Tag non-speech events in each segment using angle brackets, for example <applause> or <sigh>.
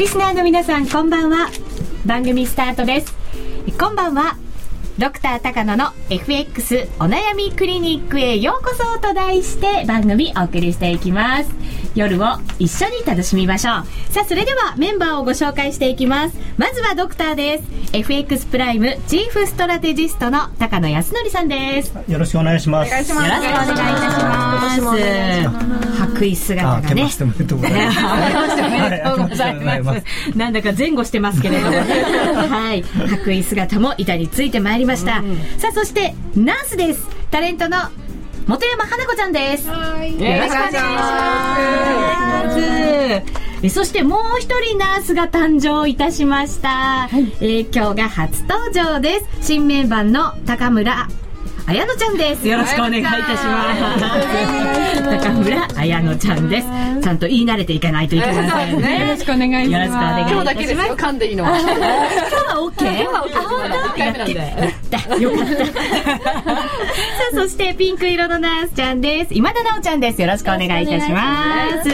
リスナーの皆さんこんばんは。番組スタートです。こんばんは。ドクター高野の FX お悩みクリニックへようこそと題して番組お送りしていきます。夜を一緒に楽しみましょうさあそれではメンバーをご紹介していきますまずはドクターです FX プライムチーフストラテジストの高野康則さんですよろしくお願いします。よろしくお願いいたします白衣姿あ、がねおめでとうございます。おめでとうございます。なんだか前後してますけれども、<laughs> はい、白衣姿も板についてまいりました。さあ、そしてナースです。タレントの本山花子ちゃんです。よろしくお願いします。えそしてもう一人ナースが誕生いたしました。えー今日が初登場です。新メンバーの高村綾乃ちゃんです。よろしくお願いいたします。高村綾乃ちゃんです。ちゃんと言い慣れていかないといけませんね。よろしくお願いします。よろしくお願いいたします。今日だけですよ、噛んでいいのは。今日は OK? 今日は回目なんでやった。よかった。さあ、そしてピンク色のナースちゃんです。今田奈緒ちゃんです。よろしくお願いいたします。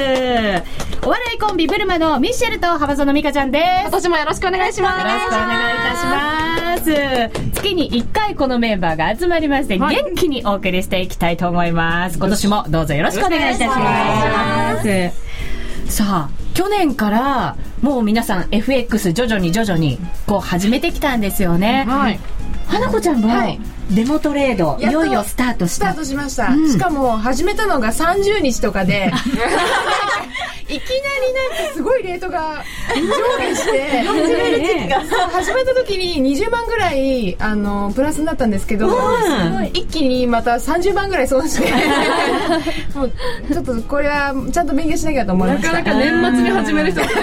お笑いコンビブルマのミッシェルと浜園美香ちゃんです。今年もよろしくお願いします。よろしくお願いいたします。月に1回このメンバーが集まりまして、元気にお送りしていきたいと思います。今年もどうぞよろしくお願いいたします。さあ、去年からもう皆さん FX 徐々に徐々にこう始めてきたんですよね。はい。花子ちゃんもはいデモトレード、いよいよスタートした。スター。トしました、しかも始めたのが30日とかで。<laughs> いきなりなんかすごいレートが上下して <laughs> そう始めた時に20万ぐらいあのプラスになったんですけど、一気にまた30万ぐらい損して。<laughs> もうちょっとこれはちゃんと勉強しなきゃと思いました。なかなか年末に始める人ってね。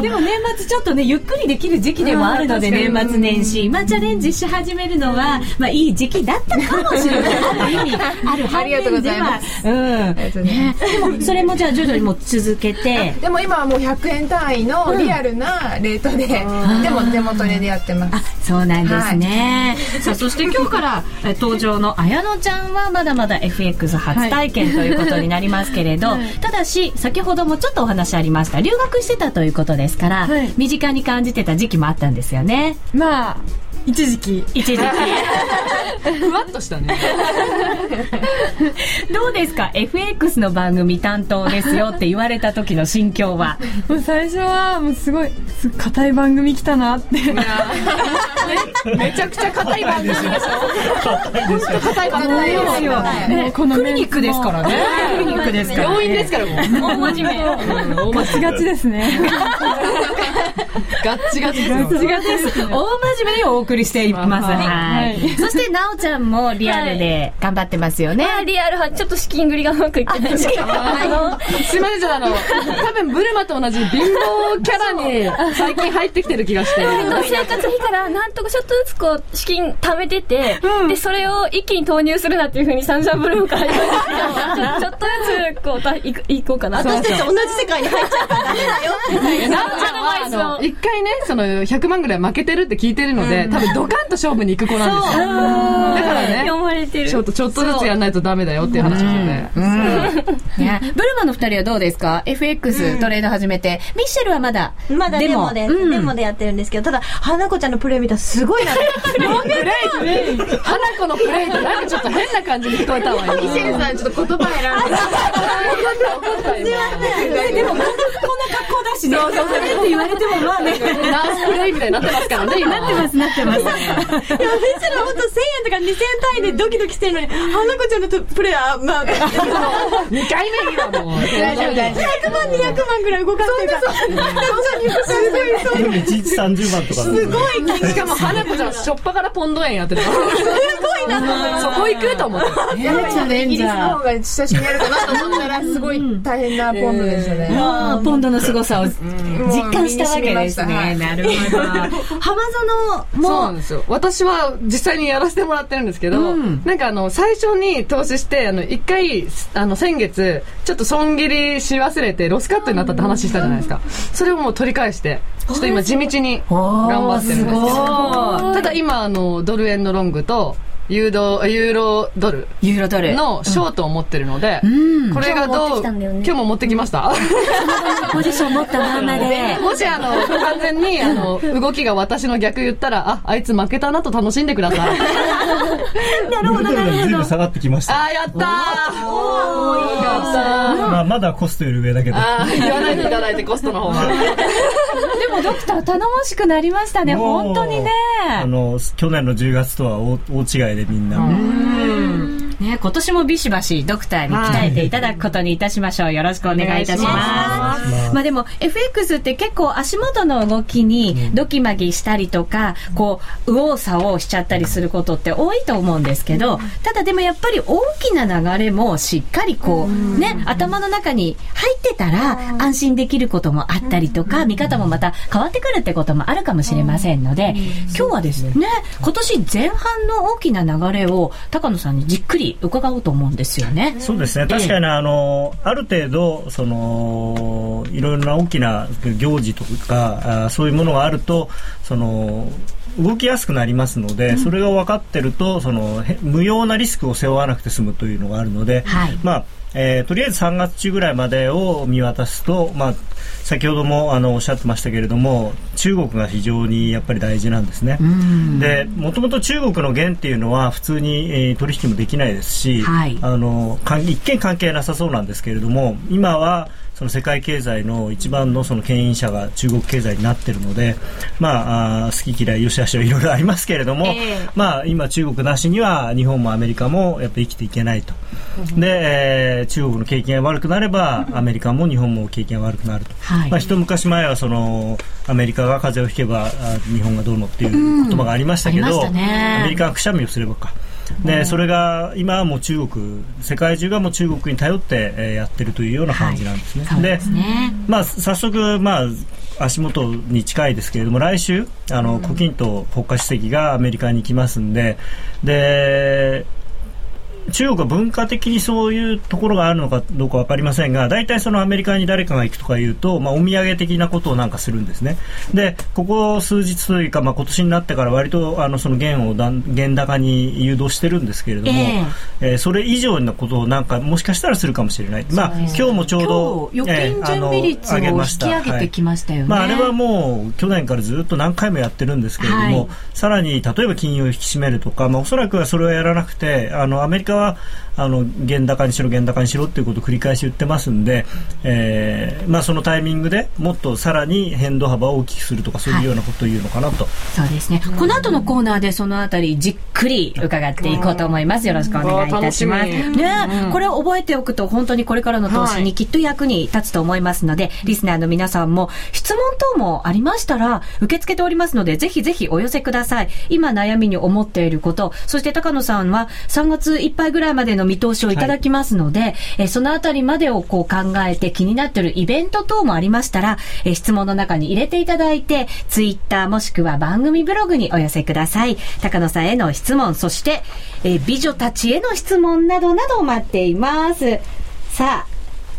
でも年末ちょっとね、ゆっくりできる時期でもあるので、年末年始。まあチャレンジし始めるのは、まあいい時期だったかもしれない。ある意味、ある反ありがとうご面ではざいま。うん。りがとうございますでも、それもじゃあ徐々にも続けて、でも今はもう100円単位のリアルなレートで、でも手元でやってますあ、そうなんですね。さあ、そして今日から登場の綾乃ちゃんはまだまだ FX 初体験ということになりますけれど、ただし、先ほどもちょっとお話ありました。留学してたということですから、身近に感じてた時期もあったんですよね。まあ、一時期。一時期。ふわっとしたね。どうですか ?FX の番組担当ですよって言われた時の心境は。<laughs> もう最初は、もうすごい、す硬い番組来たなって。めちゃくちゃ硬い番組でしょ。硬い番組ですよ。ね、このクリニックですからね。クリニックですから、ね。<laughs> 病院ですからもう。大真面目。ガチガチですね。ガッチガチですよ。ガチガチですね。大真面目にお送りしています。はい。そして、なおちゃんもリアルで頑張ってますよね。まあリアルはちょっと資金繰りがうまくいってない。んですけど、あすいません、ちょっとあの、<laughs> 多分ブルマと同じ貧乏キャラに <laughs> 最近入ってきてる気がして。の、生活費からなんとかちょっとずつこう、資金貯めてて、で、それを一気に投入するなっていうふうにサンシャンブルームから言われてちょちょっとずつ、こう、たいくいこうかな。私たち同じ世界に入っちゃったらダメだよ <laughs> なおちゃんは、あの、一回ね、その、100万ぐらい負けてるって聞いてるので、多分ドカンと勝負に行く子なんですよ。だからね、読まれてる。ちょっと、ちょっとずつやんないとダメだよっていう話ですよね。ねブルマの二人はどうですか ?FX トレード始めて。ミッシェルはまだ。まだデモで、うんデモでやってるんですけど、ただ、花子ちゃんのプレイ見たらすごいな。プレイプレイ花子のプレイってなんかちょっと変な感じに聞こえたわ、今。ミシェルさんちょっと言葉選んででも、こんな格好だしね。そうそうって言われても、まあね。ナースプレイみたいになってますからね、今。なってます、なってます。いや、めっちゃ本当1000円とか2000円単位でドキドキしてるのに、花子ちゃんのプレイは、まあ、100 2回目にはもう。大丈夫大丈夫万、200万ぐらい動かしてるから。すごいそうでも1日30万とかすごいしかも花子ちゃん、しょっぱからポンド円やってる。すごいなそこ行くと思って。イギリスの方が親しみあるかなと思ったらすごい大変なポンドでしたね。ポンドの凄さを実感したわけですね。なるほど。<laughs> 浜園そうもなんですよ。私は実際にやらせてもらってるんですけど、うんなんかあの、最初に投資して、あの、一回、あの、先月、ちょっと損切りし忘れて、ロスカットになったって話したじゃないですか。それをもう取り返して、ちょっと今地道に頑張ってるんですおーすごいただ今、あの、ドル円のロングと、ユード、ユーロドルユーロドル。のショートを持ってるので、うん。これがどう、今日持ってきたんだよね今日も持ってきました？ポジション持ったまんまで。<laughs> もしあの、完全にあの、動きが私の逆言ったら、あ、あいつ負けたなと楽しんでください。<laughs> なるほど、なるほど。下がってきました。あー、やったーおー、よかったまあ、まだコストより上だけど。言わないでいただいてコストの方が。でもドクター頼もしくなりましたね、本当にね。あの、去年の10月とは大大違いでみんな。ね、今年もビシバシドクターに鍛えていただくことにいたしましょう。よろしくお願いいたします。まあでも FX って結構足元の動きにドキマギしたりとか、こう、右往左往しちゃったりすることって多いと思うんですけど、ただでもやっぱり大きな流れもしっかりこう、ね、頭の中に入ってたら安心できることもあったりとか、見方もまた変わってくるってこともあるかもしれませんので、今日はですね、今年前半の大きな流れを高野さんにじっくり伺おうと思うんですよね。そうですね。確かにあの、ある程度、その、いろいろな大きな行事とか、あそういうものがあると、その、動きやすくなりますので、それが分かってると、その、へ無用なリスクを背負わなくて済むというのがあるので、はいまあ、えーとりあえず3月中ぐらいまでを見渡すと、まあ、先ほどもあのおっしゃってましたけれども中国が非常にやっぱり大事なんですね。でもともと中国の元っていうのは普通に、えー取引もできないですし、はいあの一見関係なさそうなんですけれども今はその世界経済の一番のその牽引者が中国経済になっているので、まあ、あー好き嫌い、よしあしはいろいろありますけれども、まあ、今、中国なしには日本もアメリカもやっぱ生きていけないと。で、えー中国の景気が悪くなれば、アメリカも日本も景気が悪くなると。はいまあ、一昔前はその、アメリカが風邪をひけば、あ日本がどうのっていう言葉がありましたけど、ありましたねアメリカがくしゃみをすればか。で、それが今はもう中国、世界中がもう中国に頼って、えーやってるというような感じなんですね。そうですね。まあ、早速、まあ、足元に近いですけれども、来週、あの、胡錦涛国家主席がアメリカに行きますんで、で、中国は文化的にそういうところがあるのかどうかわかりませんが、大体そのアメリカに誰かが行くとか言うと、まあお土産的なことをなんかするんですね。で、ここ数日というか、まあ今年になってから割とあのその元をだん元高に誘導してるんですけれども、ええーそれ以上のことをなんかもしかしたらするかもしれない。まあ今日もちょうど、今日預金準備率を引き上げてきましたよね。まあ、あれはもう去年からずっと何回もやってるんですけれども、はいさらに例えば金融を引き締めるとか、まあ、おそらくはそれはやらなくてあのアメリカはあの原高にしろ原高にしろっていうことを繰り返し言ってますんで、えーまあ、そのタイミングでもっとさらに変動幅を大きくするとかそういうようなことを言うのかなと。そうですね。この後のコーナーでそのあたりじっくり伺っていこうと思います。よろしくお願いいたします。ね、これを覚えておくと本当にこれからの投資にきっと役に立つと思いますので、リスナーの皆さんも質問等もありましたら受け付けておりますので、ぜひぜひお寄せください。今悩みに思っていること、そして高野さんは3月いっぱいぐらいまでの見通しをいただきますので、えそのあたりまでをこう考えて気になっているイベント等もありましたら、え質問の中に入れていただいて、ツイッターもしくは番組ブログにお寄せください。高野さんへの質問、そして、え美女たちへの質問などなどを待っています。さあ、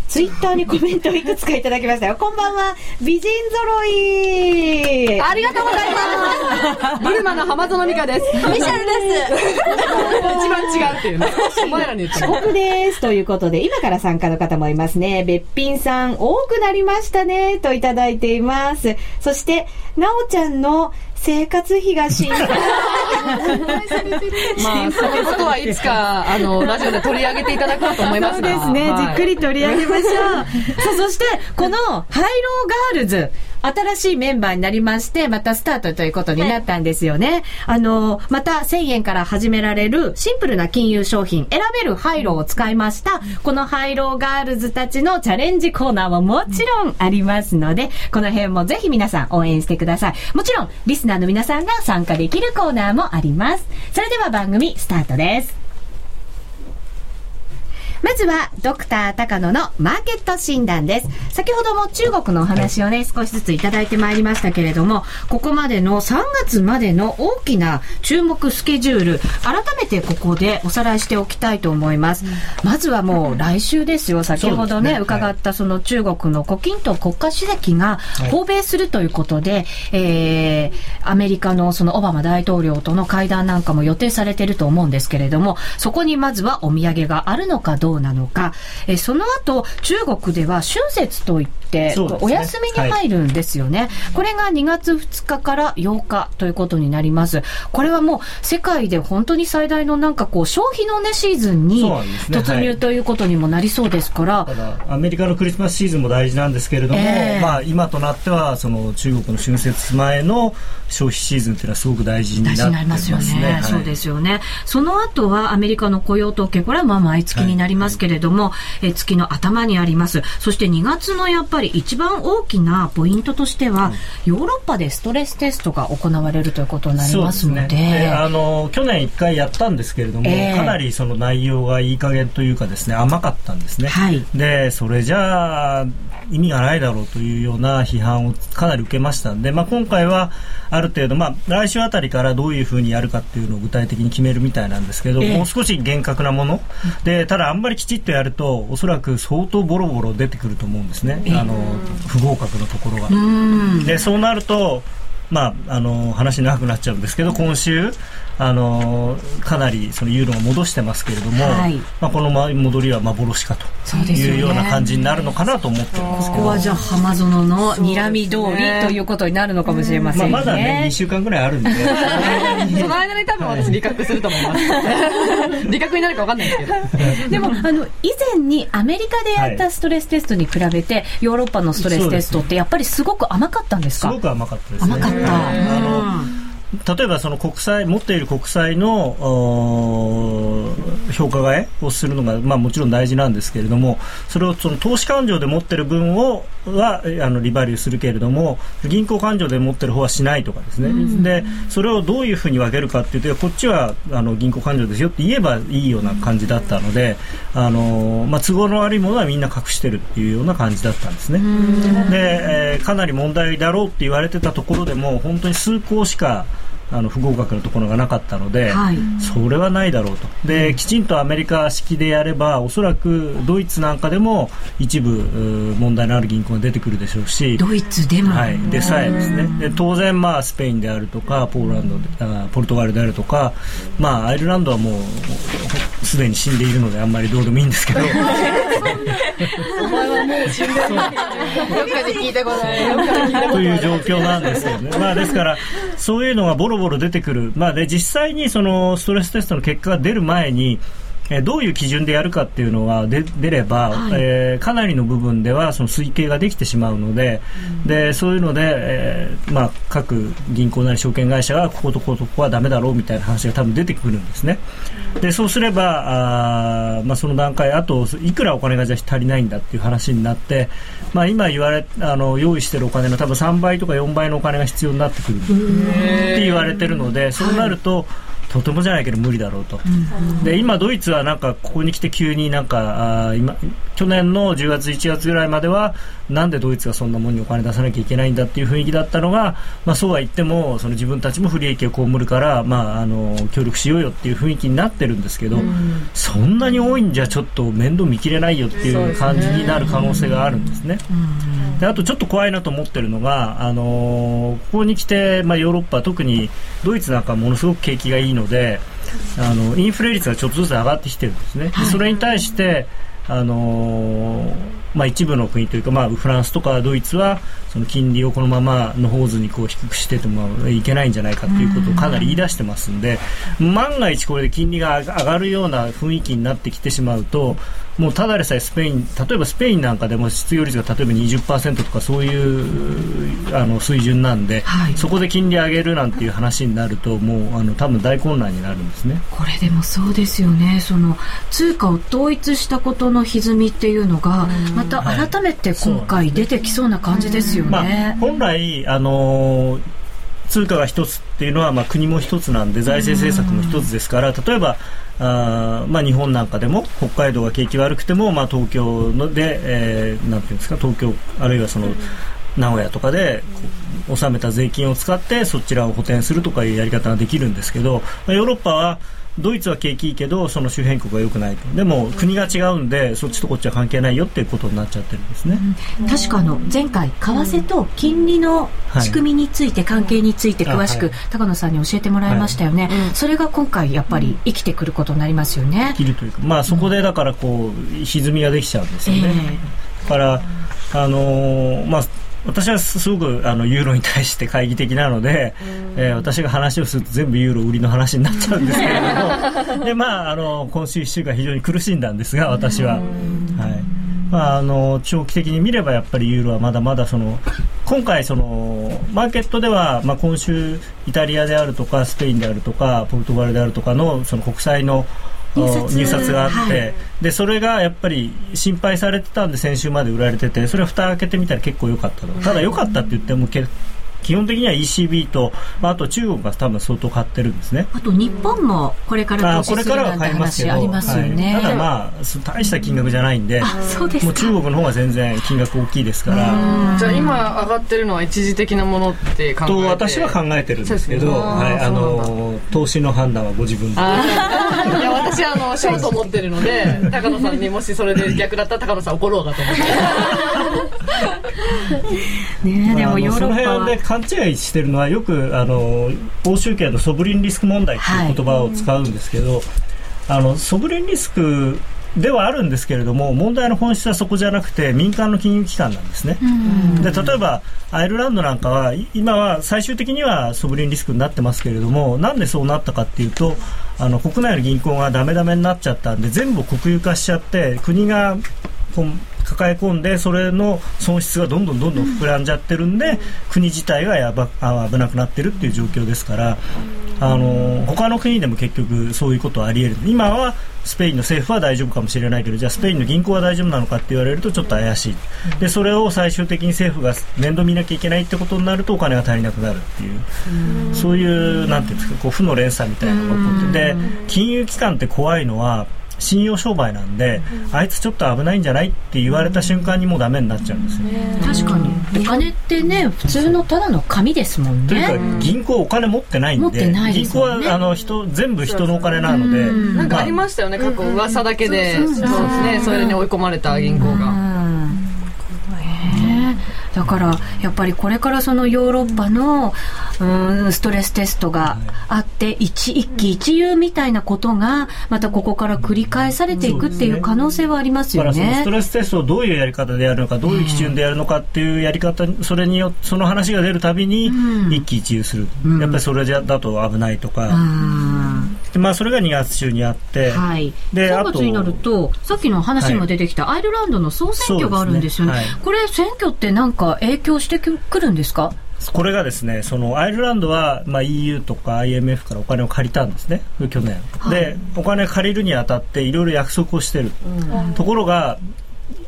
ツイッターにコメントをいくつかいただきましたよ。こんばんは、美人揃い。ありがとうございます。ブルマの浜園美香です。ミシャルです。一番違うっていうね。お前らに言って遅刻です。ということで、今から参加の方もいますね。べっぴんさん、多くなりましたね。といただいています。そして、なおちゃんの生活費が心配。<laughs> まあ、そのことはいつか、あの、ラジオで取り上げていただこうと思いますがそうですね、はいじっくり取り上げましょう。さあ、そして、この、ハイローガールズ、新しいメンバーになりまして、またスタートということになったんですよね。あの、また1000円から始められるシンプルな金融商品、選べるハイローを使いました。このハイローガールズたちのチャレンジコーナーももちろんありますので、この辺もぜひ皆さん応援してください。もちろん、リスナーの皆さんが参加できるコーナーもあります。それでは番組スタートです。まずは、ドクター高野のマーケット診断です。先ほども中国のお話をね、少しずついただいてまいりましたけれども、ここまでの3月までの大きな注目スケジュール、改めてここでおさらいしておきたいと思います。まずはもう来週ですよ。先ほどね、ね伺ったその中国の胡錦涛国家主席が訪米するということで、えー、アメリカのそのオバマ大統領との会談なんかも予定されていると思うんですけれども、そこにまずはお土産があるのかどうなのか、えーその後、中国では春節といって、お休みに入るんですよね。これが2月2日から8日ということになります。これはもう世界で本当に最大のなんかこう消費のねシーズンに突はい入ということにもなりそうですから、ただアメリカのクリスマスシーズンも大事なんですけれども、ええまあ、今となってはその中国の春節前の消費シーズンっていうのはすごく大事になってまますすよね。ね。はいそうですよね。その後はアメリカの雇用統計、これはまあ毎月になりますけれども、えー月の頭にあります。そして2月のやっぱり一番大きなポイントとしては、ヨーロッパでストレステストが行われるということになりますので、ね。あの去年1回やったんですけれども、ええ。かなりその内容がいい加減というかですね甘かったんですね、はい。でそれじゃあ意味がないだろうというような批判をかなり受けました。んで、まあ、今回はある程度、まあ、来週あたりからどういうふうにやるかっていうのを具体的に決めるみたいなんですけど、ええ。もう少し厳格なもの。でただあんまりきちっとやるとおそらく相当ボロボロ出てくると思うんですね、あの不合格のところが。うん。でそうなると、まあ、あの話長くなっちゃうんですけど今週あのかなりそのユーロが戻してますけれども、はい。まあ、このま戻りは幻かと。いうような感じになるのかなと思ってるんです。けどここはじゃあ浜園の睨み通りということになるのかもしれませまあ、んね。まだね2週間ぐらいあるんで。<laughs> その間に多分私理覚すると思います。<laughs> 理覚になるか分かんないですけど。でも、あの、以前にアメリカでやったストレステストに比べて、ヨーロッパのストレステストってやっぱりすごく甘かったんですか？すごく甘かったですね。甘かった。例えばその国債持っている国債の評価替えをするのが、まあ、もちろん大事なんですけれどもそれをその投資勘定で持っている分をはえあの利バリューするけれども銀行勘定で持っている方はしないとかですね、でそれをどういうふうに分けるかっていうとこっちはあの銀行勘定ですよって言えばいいような感じだったのであの、まあ、都合の悪いものはみんな隠してるっていうような感じだったんですね。で、えーかなり問題だろうって言われてたところでも本当に数校しかあの不合格のところがなかったので、はい。それはないだろうと。できちんとアメリカ式でやればおそらくドイツなんかでも一部問題のある銀行が出てくるでしょうし。ドイツでも。はい、でさえですね。で当然、まあ、スペインであるとかポーランドポルトガルであるとか、まあ、アイルランドはもうすでに死んでいるのであんまりどうでもいいんですけどどっかで聞いたことあるどっかで聞いたことという状況なんですよね。まあですから、そういうのがボロボロ出てくる。まあで、実際にそのストレステストの結果が出る前に、えーどういう基準でやるかっていうのは出出れば、えーかなりの部分ではその推計ができてしまうので、でそういうので、えーまあ、各銀行なり証券会社がこことこことここはダメだろうみたいな話が多分出てくるんですね。でそうすればあー、まあ、その段階あといくらお金がじゃあ足りないんだっていう話になって、まあ、今言われあの用意してるお金の多分3倍とか4倍のお金が必要になってくるって言われてるのでそうなると、とてもじゃないけど無理だろうと、で今、ドイツはなんかここに来て急になんかあー今去年の10月、1月ぐらいまではなんでドイツがそんなもんにお金出さなきゃいけないんだっていう雰囲気だったのが、まあ、そうは言ってもその自分たちも不利益を被るから、まあ、あの協力しようよっていう雰囲気になってるんですけど、そんなに多いんじゃちょっと面倒見きれないよっていう感じになる可能性があるんですね。であとちょっと怖いなと思ってるのが、あのーここに来て、まあ、ヨーロッパ特にドイツなんかものすごく景気がいいのであのインフレ率がちょっとずつ上がってきてるんですね。でそれに対してあのーまあ、一部の国というか、まあ、フランスとかドイツはその金利をこのままの方図にこう低くしててもいけないんじゃないかということをかなり言い出してますんで万が一これで金利が上がるような雰囲気になってきてしまうともうただでさえスペイン例えばスペインなんかでも失業率が例えば20%とかそういうあの水準なんで、はいそこで金利上げるなんていう話になるともうあの多分大混乱になるんですね。これでもそうですよね。その通貨を統一したことの歪みっていうのが、また改めて今回出てきそうな感じですよまあね、。本来、あのー通貨が一つっていうのは、まあ、国も一つなんで財政政策も一つですから例えばあ、まあ、日本なんかでも北海道が景気悪くても、まあ、東京ので、えー、なんていうんですか東京あるいはその、名古屋とかで納めた税金を使ってそちらを補填するとかいうやり方ができるんですけど、まあ、ヨーロッパはドイツは景気いいけどその周辺国は良くないと。でも国が違うんでそっちとこっちは関係ないよっていうことになっちゃってるんですね、確かあの前回為替と金利の仕組みについて、関係について詳しく、高野さんに教えてもらいましたよね、それが今回やっぱり生きてくることになりますよね、生きるというかまあそこでだからこう歪みができちゃうんですよね、だからあのーまあ私はすごくあのユーロに対して懐疑的なので、えー私が話をすると全部ユーロ売りの話になっちゃうんですけれども <laughs> で、まあ、あの今週1週間非常に苦しんだんですが私は。はい。まあ、あの長期的に見ればやっぱりユーロはまだまだその今回そのマーケットでは、まあ、今週イタリアであるとかスペインであるとかポルトガルであるとかのその国債の入札があって、はい。でそれがやっぱり心配されてたんで先週まで売られててそれは蓋開けてみたら結構良かったと。ただ良かったって言ってもけ基本的には ECB と、まあ、あと中国が多分相当買ってるんですね。あと日本もこれからあこれ投資するなんてからは買いますけど、話ありますよね、はい。ただまあそ大した金額じゃないんで、あそうですか。もう中国の方が全然金額大きいですから。じゃあ今上がってるのは一時的なものって考えて？と私は考えてるんですけど、はい、あの投資の判断はご自分で。いや私はあのショート持ってるので高野さんにもしそれで逆だったら高野さん怒ろうかと思ってねえでもヨーロッパは勘違いしてるのはよくあの欧州圏のソブリンリスク問題っていう言葉を使うんですけど、あのソブリンリスクではあるんですけれども問題の本質はそこじゃなくて民間の金融機関なんですね。で例えばアイルランドなんかはい今は最終的にはソブリンリスクになってますけれどもなんでそうなったかっていうとあの国内の銀行がダメダメになっちゃったんで全部国有化しちゃって国がこう抱え込んでそれの損失がどんどんどんどん膨らんじゃってるんで、国自体がやばあ危なくなってるっていう状況ですからあの他の国でも結局そういうことはあり得る。今はスペインの政府は大丈夫かもしれないけどじゃあスペインの銀行は大丈夫なのかって言われるとちょっと怪しい。でそれを最終的に政府が面倒見なきゃいけないってことになるとお金が足りなくなるっていう。そういうなんていうんですかこう負の連鎖みたいなのが起こってで金融機関って怖いのは信用商売なんで、あいつちょっと危ないんじゃないって言われた瞬間にもうダメになっちゃうんですよ。確かに。お金ってね普通のただの紙ですもんというねか銀行お金持ってないんで持ってないです銀行はあの人全部人のお金なのでなんかありましたよね過去噂だけでそうですねそれに追い込まれた銀行がだからやっぱりこれからそのヨーロッパのうんストレステストがあって一一喜一憂みたいなことがまたここから繰り返されていくっていう可能性はありますよだからそのスねト。レステストをどういうやり方でやるのかどういう基準でやるのかっていうやり方それによその話が出るたびに一喜一憂する、やっぱりそれじゃだと危ないとうか、まあ、それが2月中にあって、はい、で3月になるとさっきの話にも出てきたアイルランドの総選挙があるんですよね。ね。はい。これ選挙ってなんか影響してくるんですか？これがですねそのアイルランドは、まあ、EU とか IMF からお金を借りたんですね。去年、でお金借りるにあたっていろいろ約束をしてる、ところが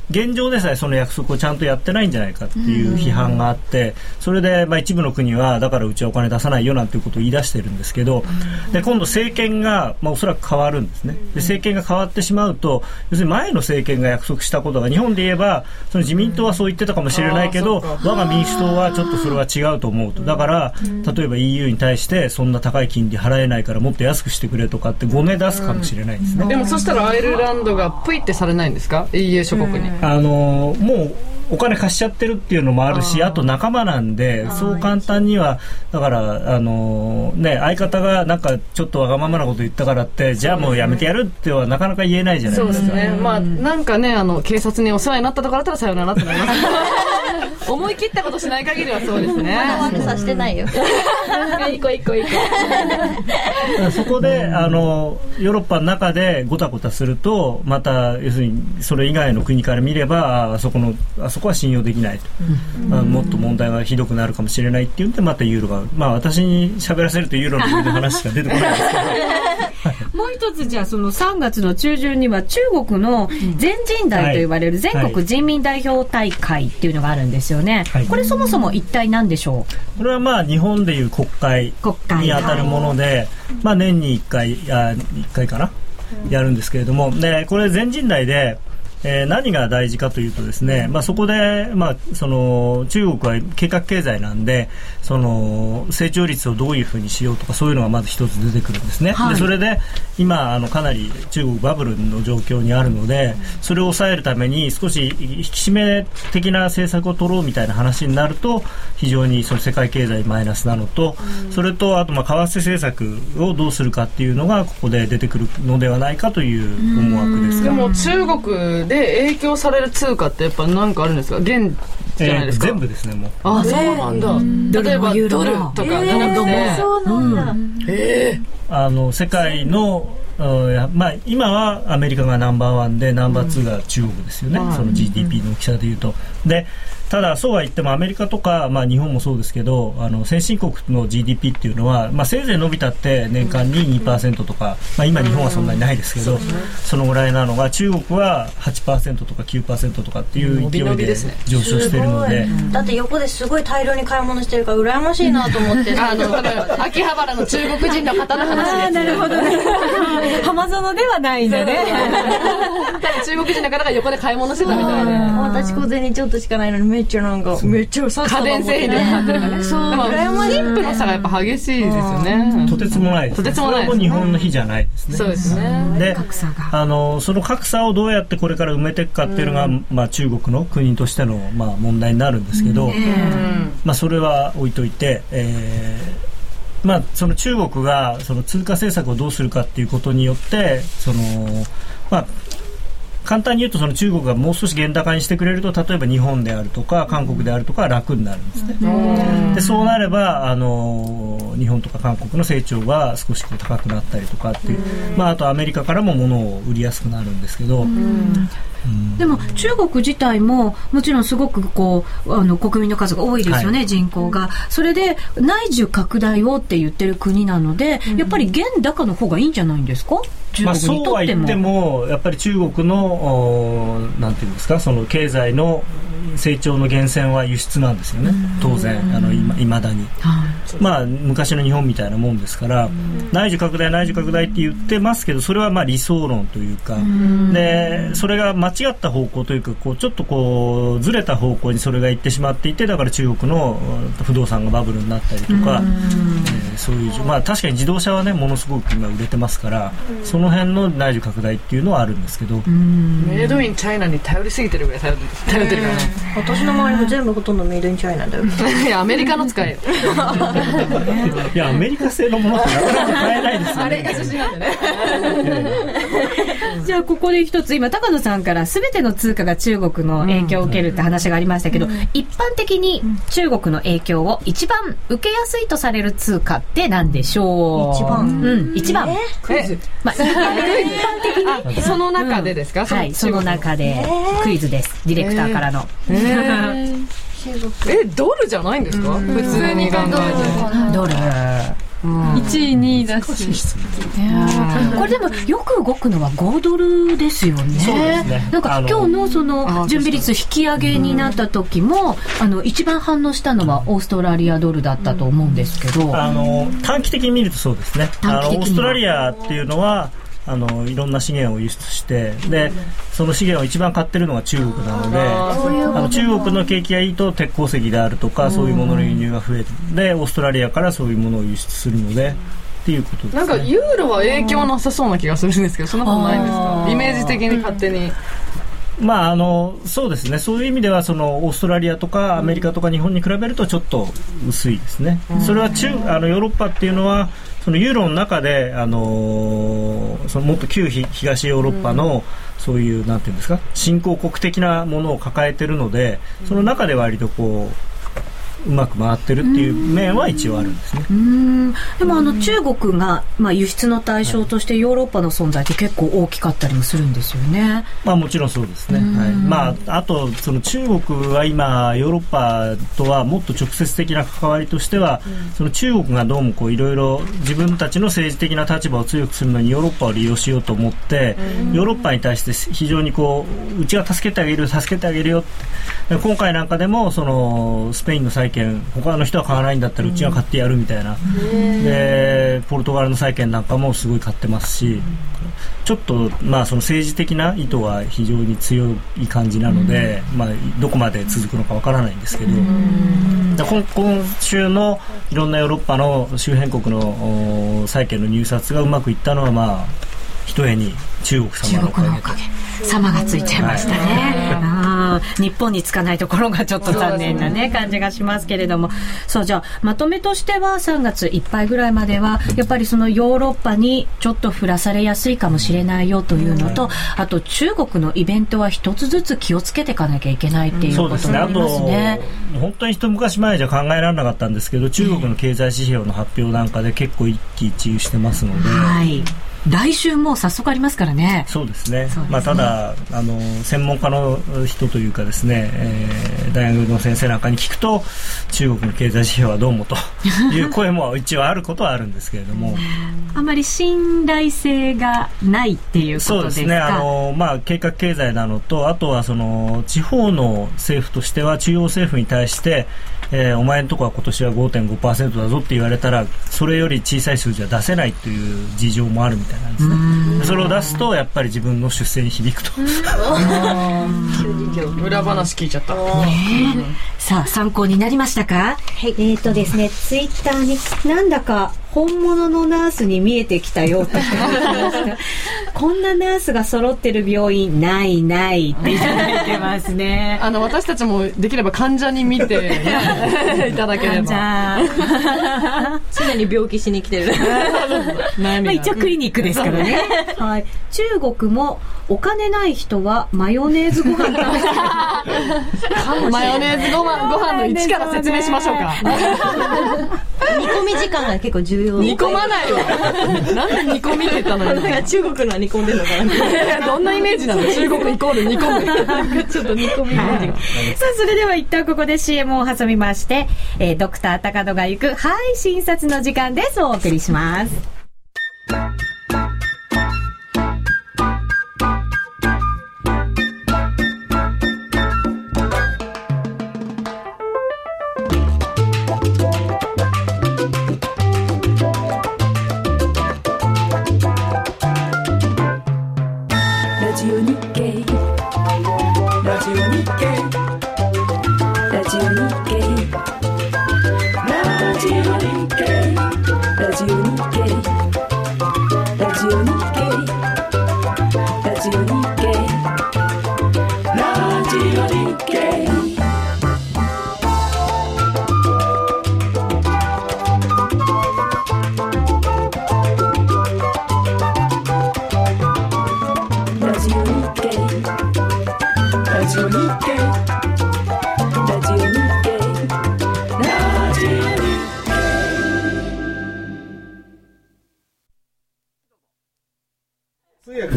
現状でさえその約束をちゃんとやってないんじゃないかっていう批判があってそれでまあ一部の国はだからうちはお金出さないよなんていうことを言い出してるんですけどで今度政権がまあおそらく変わるんですね。で政権が変わってしまうと要するに前の政権が約束したことが日本で言えばその自民党はそう言ってたかもしれないけど我が民主党はちょっとそれは違うと思うと。だから例えば EU に対してそんな高い金利払えないからもっと安くしてくれとかってごね出すかもしれないんですね。でもそしたらアイルランドがプイってされないんですか？EU 諸国にあのもうお金貸しちゃってるっていうのもあるしあと仲間なんでそう簡単にはだからあのね相方がなんかちょっとわがままなこと言ったからってじゃあもうやめてやるってはなかなか言えないじゃないそうですですかねまあなんかねあの警察にお世話になったとかだったらさよならってなります。<laughs> 思い切ったことしない限りはそうですね。悪さしてないよ。一個一個一個だからそこであのヨーロッパの中でごたごたするとまた要するにそれ以外の国から見ればああそこのあそこは信用できないと、あもっと問題がひどくなるかもしれないっていうんでまたユーロがまあ私に喋らせるとユーロの話しか出てこないですけど。<laughs> もう一つじゃあその3月の中旬には中国の全人代と言われる全国人民代表大会っていうのがあるんですよね、はい。これそもそも一体何でしょこれはまあ日本でいう国会国会。に当たるもので、まあ年に1回、あ1回かな、やるんですけれども、で、これ全人代で、えー何が大事かというとですね、まあ、そこで、まあ、その中国は計画経済なんでその成長率をどういうふうにしようとかそういうのがまず一つ出てくるんですね、はい。でそれで今あのかなり中国バブルの状況にあるのでそれを抑えるために少し引き締め的な政策を取ろうみたいな話になると非常にその世界経済マイナスなのと、それとあとまあ為替政策をどうするかっていうのがここで出てくるのではないかという思惑ですでが。も中国で影響される通貨ってやっぱ何かあるんですか？元じゃないですか、全部ですねもう。あそうなんだ、例えばドルとかじゃなくて、そうなんだ。あの世界の、うんやまあ、今はアメリカがナンバーワンでナンバーツーが中国ですよね、その GDP の大きさでいうと。でただ、そうは言ってもアメリカとか、まあ、日本もそうですけどあの先進国の GDP っていうのは、まあ、せいぜい伸びたって年間に2%とか、まあ、今、日本はそんなにないですけど、そのぐらいなのが中国は8%とか9%とかっていう勢いで上昇しているので。だって横ですごい大量に買い物してるから羨ましいなと思って。<laughs> あの秋葉原の中国人の方の話ですなるほどね。<laughs> 浜園ではないんだね。中国人の方が横で買い物してたみたいで。私小銭ちょっとしかないのにめっちゃなんか、めっちゃさ家電製品で買ってるからね。そう、羨ましい。貧富の差がやっぱ激しいですよね。とてつもないです、とてつもない日本の比じゃないですね。そうですね。であのその格差をどうやってこれから埋めていくかっていうのが、まあ、中国の国としての、まあ、問題になるんですけど、まあ、それは置いといて、えーまあ、その中国がその通貨政策をどうするかっていうことによってその、まあ、簡単に言うとその中国がもう少し原高にしてくれると例えば日本であるとか韓国であるとかは楽になるんですね。でそうなればあの日本とか韓国の成長が少しこう高くなったりとかっていう、まあ、あとアメリカからも物を売りやすくなるんですけど、でも中国自体ももちろんすごくこうあの国民の数が多いですよね、人口が。それで内需拡大をって言ってる国なので、やっぱり原高の方がいいんじゃないんですか？中まあ、国にとっても,、そうは言ってもやっぱり中国のおなんていうんですかその経済の成長の源泉は輸出なんですよね。当然あのいまだに。はい。まあ、昔の日本みたいなもんですから、内需拡大、内需拡大って言ってますけど、それはまあ理想論というか、でそれが間違った方向というか、こうちょっとこうずれた方向にそれが行ってしまっていて、だから中国のうん不動産がバブルになったりとか、えーそういう、まあ、確かに自動車はね、ものすごく今売れてますから、その辺の内需拡大っていうのはあるんですけど、メイドインチャイナに頼りすぎてるぐらい頼って頼ってるから。ね私の周りも全部ほとんどメイドインチャイナだよ。いやアメリカの使えよいや、アメリカ製のものってなかなか買えないですよね。あれ SC なん。でねじゃあここで一つ今高野さんから全ての通貨が中国の影響を受けるって話がありましたけど、一般的に中国の影響を一番受けやすいとされる通貨って何でしょう？一番。うん。一番、え？まあ、一般的に。その中でですか、はいその中でクイズです。ディレクターからの、えドルじゃないんですか、普通に考えて。ドル。1位2位だしこれでもよく動くのは5ドルですよね。そうですね。なんか今日のその準備率引き上げになった時も、あの一番反応したのはオーストラリアドルだったと思うんですけど、あの短期的に見るとそうですね。オーストラリアっていうのはあのいろんな資源を輸出してでその資源を一番買ってるのが中国なのであの中国の景気がいいと鉄鉱石であるとかそういうものの輸入が増えるでオーストラリアからそういうものを輸出するのでっていうことです、ね、なんかユーロは影響なさそうな気がするんですけどそんなことないんですか？イメージ的に勝手に、まああのそうですね。そういう意味ではそのオーストラリアとかアメリカとか日本に比べるとちょっと薄いですね、それは中あのヨーロッパっていうのはそのユーロの中であのそのもっと旧東東ヨーロッパの、そういうなんていうんですか新興国的なものを抱えてるのでその中で割とこううまく回ってるっていう面は一応あるんですね。うんでもあの中国が、まあ、輸出の対象としてヨーロッパの存在って結構大きかったりもするんですよね。まあもちろんそうですね。はい。まああとその中国は今ヨーロッパとはもっと直接的な関わりとしては、その中国がどうもこういろいろ自分たちの政治的な立場を強くするのにヨーロッパを利用しようと思って、ヨーロッパに対して非常にこううちが助けてあげる助けてあげるよ今回なんかでもそのスペインの債券他の人は買わないんだったらうちが買ってやるみたいな、でポルトガルの債券なんかもすごい買ってますし、ちょっと、まあ、その政治的な意図は非常に強い感じなので、まあ、どこまで続くのかわからないんですけど、で今今週のいろんなヨーロッパの周辺国のお債券の入札がうまくいったのは、まあ、ひとえに中国様のおかげと。様がついちゃいましたね。あー日本につかないところがちょっと残念なね、感じがしますけれども。そう、じゃあ、まとめとしては3月いっぱいぐらいまでは、やっぱりそのヨーロッパにちょっと降らされやすいかもしれないよというのと、あと中国のイベントは一つずつ気をつけていかなきゃいけないっていうことになりますとね。、本当に一昔前じゃ考えられなかったんですけど、中国の経済指標の発表なんかで結構一喜一憂してますので、はい。来週もう早速ありますからね。そうですね。すねまあ、ただ、あの、専門家の人というかですね、えー大学の先生なんかに聞くと、中国の経済指標はどうもという <laughs> 声も一応あることはあるんですけれども、あまり信頼性がないっていうことですか？そうですね。あの、まあ、計画経済なのと、あとはその、地方の政府としては、中央政府に対して、えーお前のとこは今年は5.5%だぞって言われたら、それより小さい数字は出せないという事情もあるみたいなんですね。それを出すと、やっぱり自分の出世に響くと。裏話聞いちゃった。さあ、参考になりましたか？えっ、とですね、ツイッターになんだか本物のナースに見えてきたよって <laughs> こんなナースが揃ってる病院ないないっていただいてますね。あの、私たちもできれば患者に見て <laughs> いただければ。じゃあ、<laughs> 常に病気しに来てる。まあ一応クリニックですからね。はい。中国もお金ない人はマヨネーズご飯食べてる。マヨネーズご飯ご飯の一から説明しましょうか。煮込み時間が結構重要。煮込まないわ。なんで煮込みって言ったのだから中国のは煮込んでるのかな。<laughs> どんなイメージなの？中国イコール煮込む。<laughs> ちょっと煮込みイメージが。さあ、それでは一旦ここで CM を挟みまして、えードクター高野が行く、はい、診察の時間です。お送りします。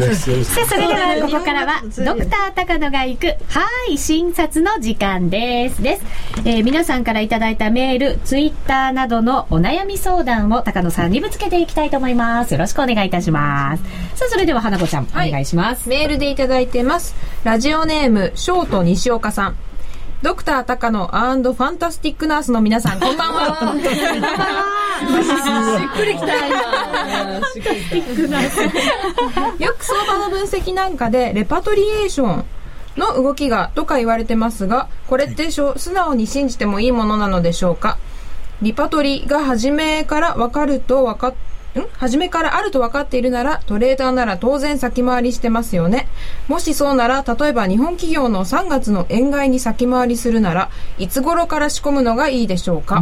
さあ、それではここからは、ドクター高野が行く、はい、診察の時間です。です。えー皆さんからいただいたメール、ツイッターなどのお悩み相談を高野さんにぶつけていきたいと思います。よろしくお願いいたします。さあ、それでは花子ちゃん、はいお願いします。メールでいただいてます。ラジオネーム、ショート西岡さん。ドクター高野ファンタスティックナースの皆さん、こんばんは。しっくりきた今。しっくりきた。よく相場の分析なんかで、レパトリエーションの動きがとか言われてますが、これってしょ素直に信じてもいいものなのでしょうか？リパトリが初めから分かると分かっん？初めからあると分かっているならトレーダーなら当然先回りしてますよね。もしそうなら例えば日本企業の3月の円買いに先回りするならいつ頃から仕込むのがいいでしょうか？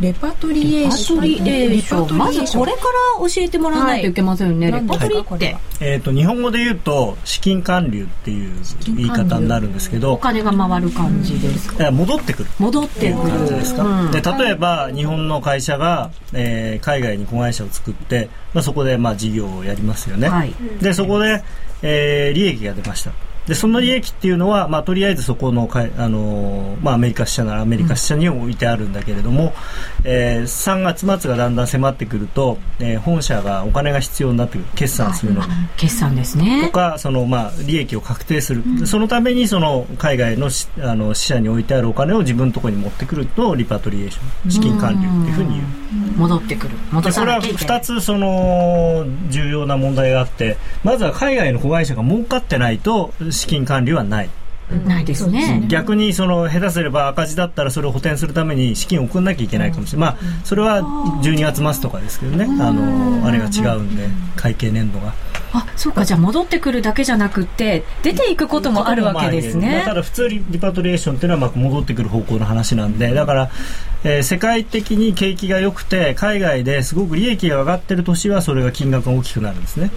レパトリエーパション。トリエーション。まずこれから教えてもらわないといけませんよね、はい。レパトリ何ってえー、と日本語で言うと資金還流っていう言い方になるんですけおど金が回る感じですか？えー戻ってくる。戻ってくる。感じですか、うん。で例えば日本の会社が、えー海外に子会社を作って、まあ、そこでまあ事業をやりますよね、はい。でそこで、えー利益が出ましたでその利益っていうのは、まあ、とりあえずそこのかい、あのーまあ、アメリカ支社ならアメリカ支社に置いてあるんだけれども、えー3月末がだんだん迫ってくると、えー本社がお金が必要になってくる。決算するのに。決算ですとねかその、まあ、利益を確定する、そのためにその海外のしあの支社に置いてあるお金を自分のところに持ってくるとリパトリエーション資金還流っていうふうに言う。戻ってくる。戻さでこれはなきゃいけない2つその重要な問題があってまずは海外の子会社が儲かってないと資金管理はない。ないですね。逆にその下手すれば赤字だったらそれを補填するために資金を送んなきゃいけないかもしれない、まあ、それは12月末とかですけどね。あのあれが違うんで会計年度が。あそうかじゃあ戻ってくるだけじゃなくて出ていくこともあるわけですまあねただ普通リリパトリエーションっていうのはまあ戻ってくる方向の話なんで。だから、えー世界的に景気が良くて海外ですごく利益が上がってる年はそれが金額が大きくなるんですね。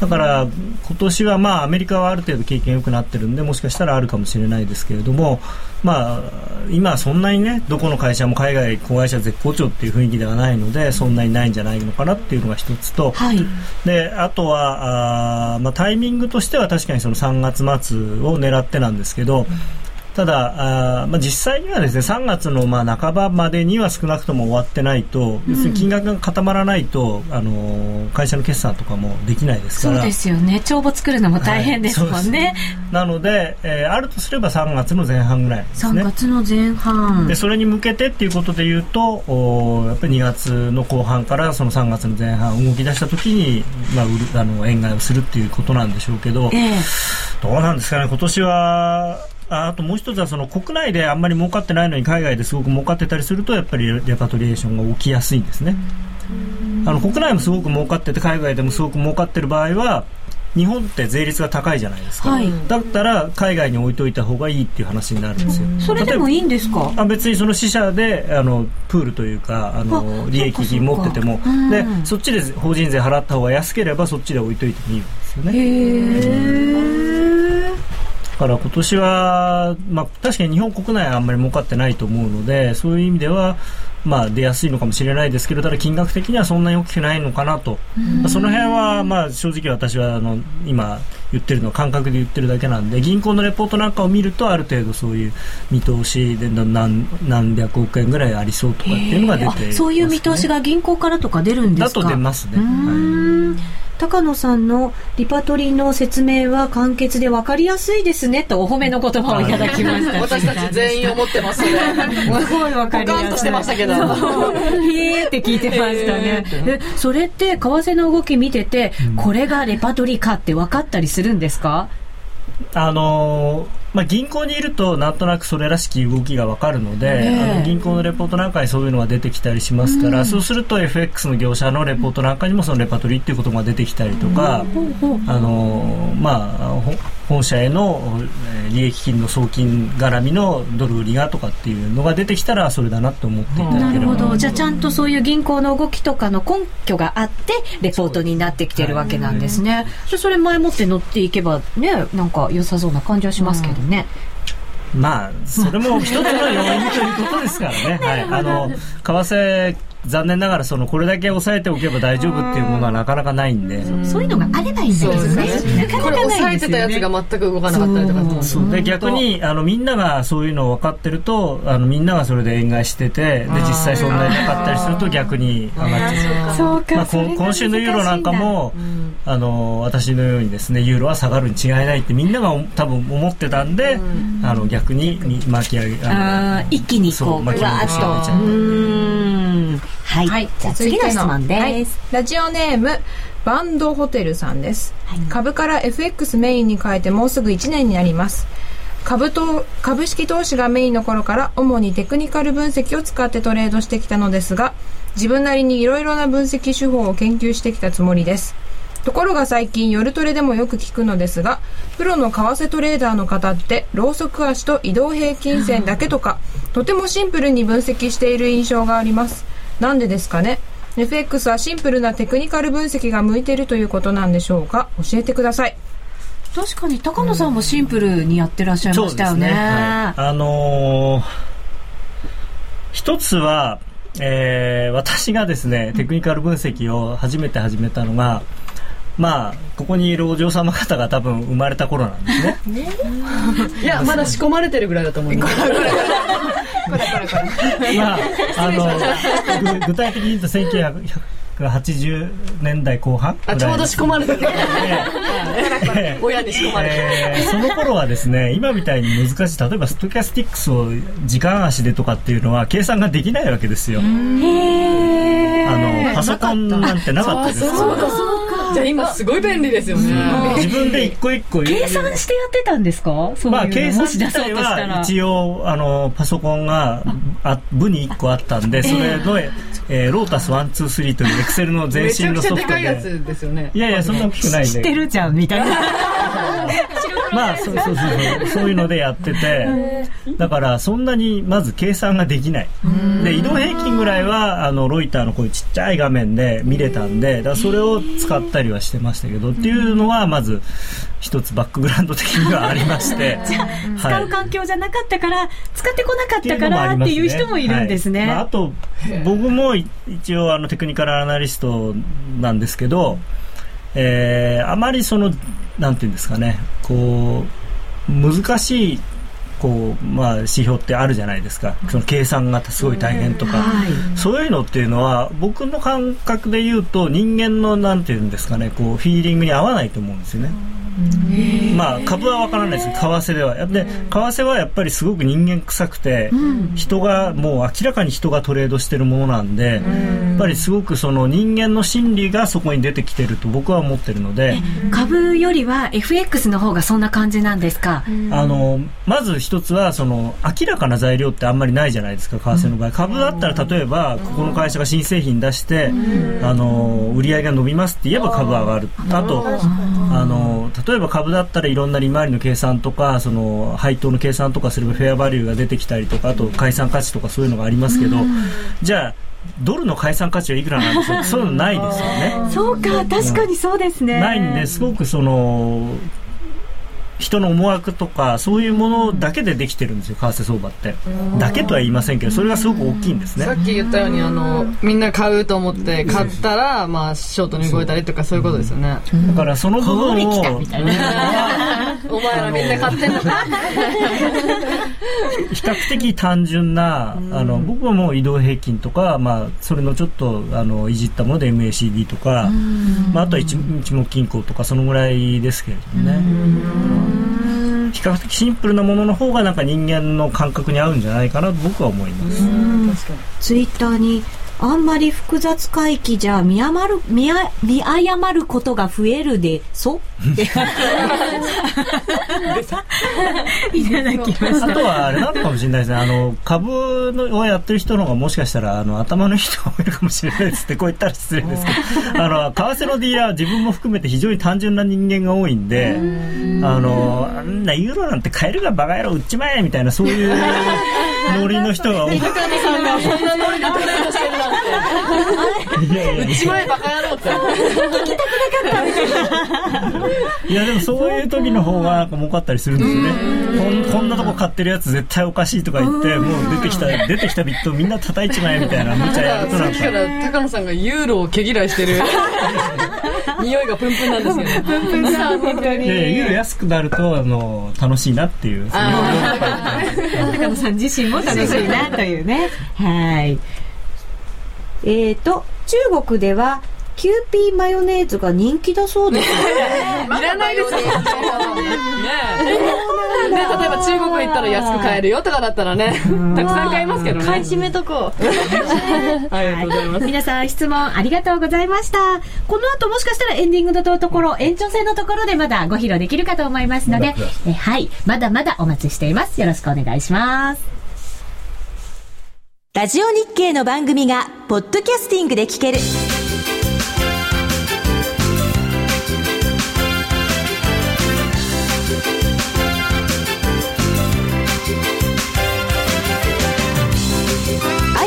だから今年はまあアメリカはある程度経験良くなってるんでもしかしたらあるかもしれないですけれどもまあ今はそんなにねどこの会社も海外子会社絶好調っていう雰囲気ではないのでそんなにないんじゃないのかなっていうのが一つと、はい。であとはあー、まあ、タイミングとしては確かにその3月末を狙ってなんですけど、ただあー、まあ、実際にはですね3月のまあ半ばまでには少なくとも終わってないと、要するに金額が固まらないと、あのー会社の決算とかもできないですから。そうですよね。帳簿作るのも大変ですもんね、なので、えーあるとすれば3月の前半ぐらいです3ね。月の前半。でそれに向けてっていうことで言うとおーやっぱり2月の後半からその3月の前半動き出した時に、まあ、売るあの円買いをするっていうことなんでしょうけど、ええ。どうなんですかね。今年はああともう一つはその国内であんまり儲かってないのに海外ですごく儲かってたりするとやっぱりレパトリエーションが起きやすいんですね。あの国内もすごく儲かってて海外でもすごく儲かってる場合は日本って税率が高いじゃないですか、はい。だったら海外に置いといた方がいいっていう話になるんですよ。それでもいいんですか？あ別にその支社であのプールというかあのあ利益金持ってても。でうん。そっちで法人税払った方が安ければそっちで置いといてもいいんですよね。だから今年は、まあ、確かに日本国内はあんまり儲かってないと思うのでそういう意味では、まあ、出やすいのかもしれないですけどただ金額的にはそんなに大きくないのかなと、まあその辺は、まあ、正直私はあの今言ってるのは感覚で言ってるだけなんで銀行のレポートなんかを見るとある程度そういう見通しでな何何百億円ぐらいありそうとかっていうのが出てね、あそういう見通しが銀行からとか出るんですか？だと出ますね。うはい高野さんのリパトリーの説明は簡潔で分かりやすいですねとお褒めの言葉をいただきました。私たち全員思ってますので。すごい分かりやすい。としてましたけどへーって聞いてましたね。えそれって為替の動き見てて、これがレパトリーかって分かったりするんですか？あのーまあ、銀行にいるとなんとなくそれらしき動きがわかるので、ええ。あの銀行のレポートなんかにそういうのが出てきたりしますから、そうすると FX の業者のレポートなんかにもそのレパトリーっていうことが出てきたりとか、あのーまあ、ほ本社へのえー利益金の送金絡みのドル売りがとかっていうのが出てきたらそれだなって思っていただければなるほど。じゃあちゃんとそういう銀行の動きとかの根拠があって、レポートになってきてるわけなんですね。じゃあそれ前もって乗っていけばね、なんか良さそうな感じはしますけどね。まあ、それも一つの要因ということですからね。<laughs> はい。あの、為替、残念ながら、その、これだけ抑えておけば大丈夫っていうものはなかなかないんで。そういうのがあればいいんだけどね。なかなか抑えてたないですよね。やつが全く動かなかったりとか。そうで逆にあのみんながそういうのを分かってるとあのみんながそれで円買いしててで実際そんなになかったりすると逆に上がっちゃう。そうか。まあ、今週のユーロなんかも、あの私のようにですねユーロは下がるに違いないってみんなが多分思ってたんで、あの逆にみ巻き上げあ一気にこう、う巻き戻しーっと。はい。はい、じゃあ次の質問はい。です。ラジオネームバンドホテルさんです、株から FX メインに変えてもうすぐ1年になります。株と株式投資がメインの頃から主にテクニカル分析を使ってトレードしてきたのですが自分なりにいろいろな分析手法を研究してきたつもりです。ところが最近夜トレでもよく聞くのですがプロの為替トレーダーの方ってローソク足と移動平均線だけとかとてもシンプルに分析している印象がありますなんでですかね？FX はシンプルなテクニカル分析が向いているということなんでしょうか？教えてください。確かに高野さんもシンプルにやってらっしゃいましたよね。はい、あのー一つは、えー私がですねテクニカル分析を初めて始めたのが、まあここにいるお嬢様方が多分生まれた頃なんですね。いやまだ仕込まれてるぐらいだと思います <laughs> まあ、あのぐ具体的に言うと1980年代後半あちょうど仕込まれてる。ええ親に仕込まれてる。えーその頃はですね今みたいに難しい例えばストキャスティックスを時間足でとかっていうのは計算ができないわけですよ。あのパソコンなんてなかったです。そうかじゃあ今すごい便利ですよね。自分で一個一個計算してやってたんですか？そうまあ計算もし出そう自体は一応あのパソコンがあ部に1個あったんでそれの、えーロータス123というエクセルの前めちゃくちゃ身のソフトでかいやでつですよね。いやいやそんな大きくないんで。知ってるじゃんみたいな。<laughs> まあそうそうそうそう。そういうのでやってて。だからそんなにまず計算ができない。で移動平均ぐらいはあのロイターのこういうちっちゃい画面で見れたんでだそれを使ったりはしてましたけどっていうのはまず一つバックグラウンド的にはありまして。<laughs> 使う環境じゃなかったから、使ってこなかったからっていう人もいるんですね。はいまあ、あと僕もい一応あのテクニカルアナリストなんですけど、えーあまりそのなんていうんですかねこう難しいこう、まあ、指標ってあるじゃないですか。その計算がすごい大変とか、はい。そういうのっていうのは僕の感覚で言うと人間のなんていうんですかねこうフィーリングに合わないと思うんですよね。まあ株は分からないです。けど為替では。で為替はやっぱりすごく人間臭くて、人がもう明らかに人がトレードしてるものなんで、やっぱりすごくその人間の心理がそこに出てきてると僕は思ってるので、株よりは FX の方がそんな感じなんですか？あのまず一つはその明らかな材料ってあんまりないじゃないですか為替の場合、株だったら例えばここの会社が新製品出して、あの売り上げが伸びますって言えば株は上がる。あとあの例えば株だったらいろんな利回りの計算とかその配当の計算とかすればフェアバリューが出てきたりとかあと解散価値とかそういうのがありますけど、じゃあドルの解散価値はいくらなんですか？そういうのないですよね。そうか、確かにそうですね。ないんですごくその人の思惑とかそういうものだけでできてるんですよ為替相場って。だけとは言いませんけどそれがすごく大きいんですね。さっき言ったようにあのみんな買うと思って買ったらまあショートに動いたりとかそういうことですよね。だからその部分をお前らみんな買ってんのか。<laughs> 比較的単純なあの僕はもう移動平均とか、まあ、それのちょっとあのいじったもので MACD とか、まあ、あとは一一目金庫とかそのぐらいですけれどもね比較的シンプルなものの方がなんか人間の感覚に合うんじゃないかなと僕は思います。ツイッターにあんまり複雑回帰じゃ見誤る見あ見誤ることが増えるでそっていただきまし <laughs> <laughs> あたとはあれなのかもしれないですね。あの株のをやってる人の方がもしかしたらあの頭の人が多いのかもしれないですってこう言ったら失礼ですけど、あの為替のディーラーは自分も含めて非常に単純な人間が多いんで、あのあんなユーロなんて買えるがバカ野郎売っちまえみたいなそういうノリの人が多い。高野さんがそんなノリでトレードしてるなんいやいやて一枚バカ野郎っていやでもそういう時の方がなんか儲かったりするんですよね。こんこんなとこ買ってるやつ絶対おかしいとか言って、もう出てきた出てきたビットをみんな叩いちまえみたいな無茶やるとなんかさっきから高野さんがユーロを毛嫌いしてる <laughs> 匂いがプンプンなんですよね。プンプンさ本当いやいやユーロ安くなるとあの楽しいなっていう。そういう高野さん自身も楽しいなというね。はい。えーと中国ではキューピーマヨネーズが人気だそうです <laughs> いらないですよね。え。ね例えば中国行ったら安く買えるよとかだったらねたくさん買いますけどね。買い占めとこう。<laughs> ありがとうございます。皆さん質問ありがとうございました。この後もしかしたらエンディングのところ延長戦のところでまだご披露できるかと思いますのでえはい。まだまだお待ちしています。よろしくお願いします。ラジオ日経の番組がポッドキャスティングで聞ける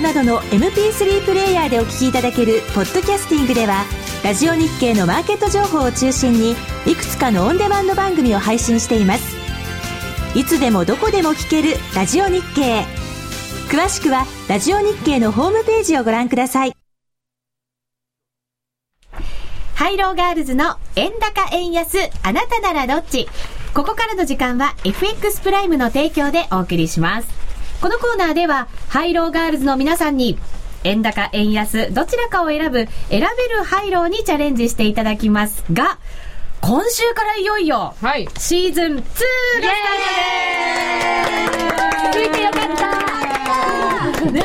ドなどの MP3 プレイヤーでお聞きいただけるポッドキャスティングではラジオ日経のマーケット情報を中心にいくつかのオンデマンド番組を配信しています。いつでもどこでも聞けるラジオ日経。詳しくはラジオ日経のホームページをご覧ください。ハイローガールズの円高円安あなたならどっち。ここからの時間は FX プライムの提供でお送りします。このコーナーではハイローガールズの皆さんに円高円安どちらかを選ぶ選べるハイローにチャレンジしていただきますが今週からいよいよはい。シーズン2がスタートです。続いてよかった。ね。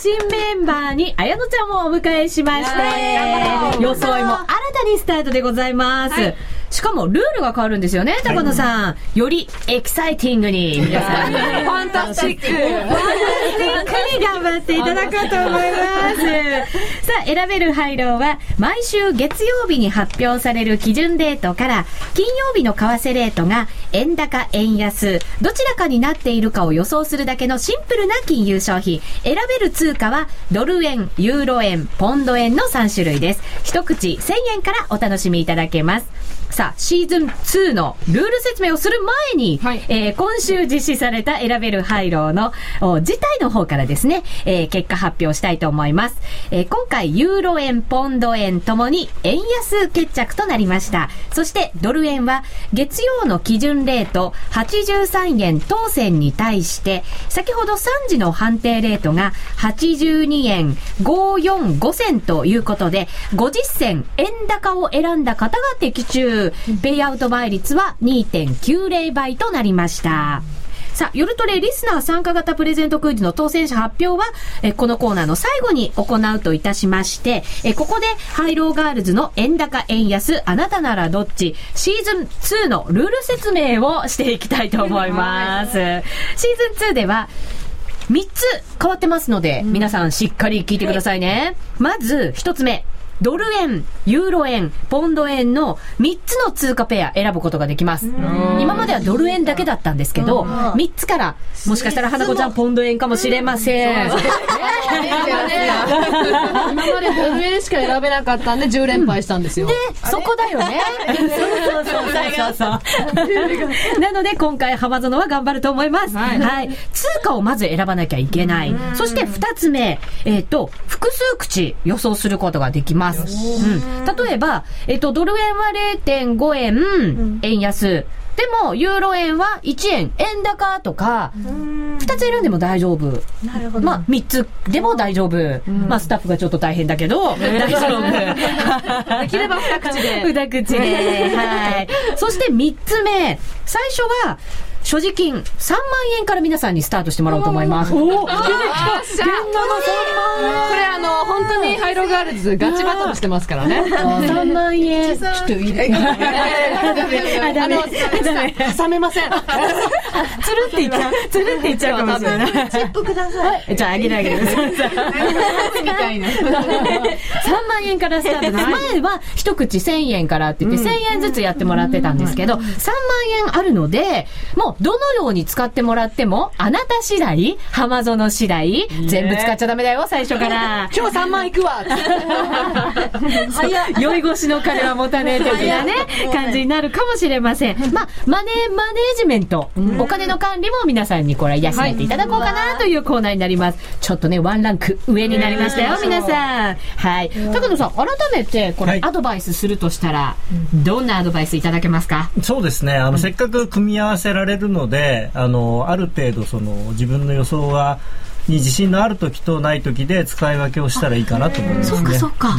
新メンバーに綾乃ちゃんもお迎えしまして装いも新たにスタートでございます、しかもルールが変わるんですよね高野さん、よりエキサイティングに <laughs> ファンタスティック。ファンタスティックに頑張っていただこうと思います。さあ、選べるハイローは、毎週月曜日に発表される基準レートから、金曜日の為替レートが、円高、円安、どちらかになっているかを予想するだけのシンプルな金融商品。選べる通貨は、ドル円、ユーロ円、ポンド円の3種類です。一口1000円からお楽しみいただけます。さあ、シーズン2のルール説明をする前に、はいえー今週実施された選べるハイローのお自体の方からですね、えー結果発表したいと思います。えー今回、ユーロ円、ポンド円ともに円安決着となりました。そして、ドル円は月曜の基準レート83円当選に対して、先ほど3時の判定レートが82円545銭ということで、50銭円高を選んだ方が的中。ペイアウト倍率は2.90倍となりました。さあ、夜トレリスナー参加型プレゼントクイズの当選者発表は、えこのコーナーの最後に行うといたしまして、えここでハイローガールズの円高円安あなたならどっちシーズン2のルール説明をしていきたいと思います。シーズン2では、3つ変わってますので、皆さんしっかり聞いてくださいね。まず、1つ目。ドル円、ユーロ円、ポンド円の3つの通貨ペア選ぶことができます。今まではドル円だけだったんですけど、3つから、もしかしたら花子ちゃんポンド円かもしれません。今までドル円しか選べなかったんで10連敗したんですよ。で、そこだよね。そうそうそうそう。なので、今回、浜園は頑張ると思います。はい。通貨をまず選ばなきゃいけない。そして、二つ目、えっ、と、複数口予想することができます。うん。例えば、えっ、と、ドル円は0.5円、円安。でも、ユーロ円は1円、円高とか、二つ選んでも大丈夫。なるほど。まあ、三つでも大丈夫。まあ、スタッフがちょっと大変だけど、大丈夫。<laughs> できれば二口で。<laughs> 二口で。はい。そして三つ目。最初は、所持金3万円から皆さんにスタートしてもらおうと思います。おおローガールズガチバトルしてますからね。3万円。ちょっと入れあ。挟めません。つるっていっちゃう。つるっていっちゃうかもしれない。チップください。じゃあ、あげな。3万円からスタート。前は一口1000円からって言って、1000円ずつやってもらってたんですけど、3万円あるので、もうどのように使ってもらっても、あなた次第、浜園次第、全部使っちゃダメだよ、最初から。今日3万いくわ <laughs> 酔い越しの金は持たねえ的なね、感じになるかもしれません。まあ、マネー、マネージメント、お金の管理も皆さんにこれ養っていただこうかなというコーナーになります。ちょっとね、ワンランク上になりましたよ、皆さん。はい。高野さん、改めて、これ、はいアドバイスするとしたら、どんなアドバイスいただけますか？そうですね。あの、せっかく組み合わせられるので、あの、ある程度、その、自分の予想が、に自信のある時とない時で使い分けをしたらいいかなと思いますね。そっかそっか、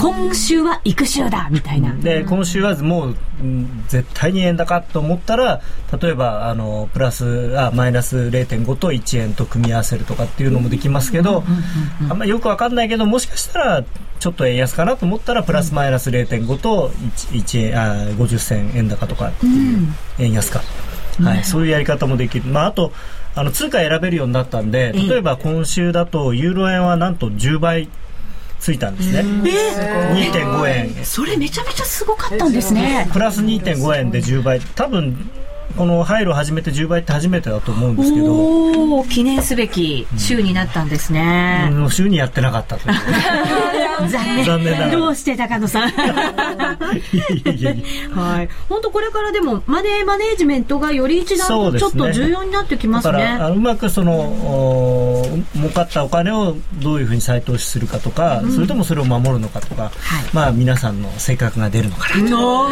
今週は育週だみたいな、で今週はもう、うん絶対に円高と思ったら例えばあのプラスあマイナス0.5と1円と組み合わせるとかっていうのもできますけど、あんまりよくわかんないけどもしかしたらちょっと円安かなと思ったらプラスマイナス0.5と 1, 1円あ50銭円高とかっていう円安か、はい、そういうやり方もできる、まあ、あとあの通貨選べるようになったんで例えば今週だとユーロ円はなんと10倍ついたんですね、2.5円。それめちゃめちゃすごかったんですね。プラス2.5円で10倍多分この廃炉始めて10倍って初めてだと思うんですけど記念すべき週になったんですね、もう週にやってなかったという。<laughs> 残念。残念どうして高野さん？はい。本当これからでもマネーマネージメントがより一段ちょっと重要になってきますね。だからあのうまくそのお儲かったお金をどういうふうに再投資するかとか、それともそれを守るのかとか、まあ皆さんの性格が出るのかなと。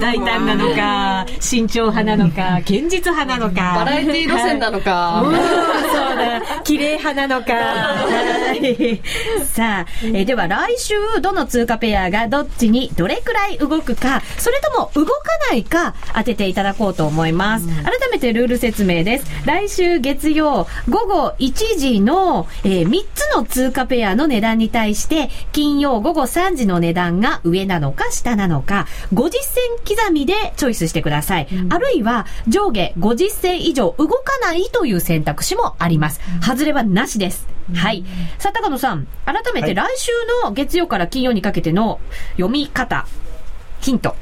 大胆なのか <laughs> 慎重派なのか <laughs> 堅実派なのか。バラエティ路線なのか。うんそうだ。綺麗派なのか。はい。さあ、えーでは来週どの通貨ペアがどっちにどれくらい動くかそれとも動かないか当てていただこうと思います、改めてルール説明です。来週月曜午後1時の、え3つの通貨ペアの値段に対して金曜午後3時の値段が上なのか下なのか50銭刻みでチョイスしてください、あるいは上下50銭以上動かないという選択肢もあります。外れはなしです、はい。さあ高野さん。改めて来週の月曜から金曜にかけての読み方ヒント。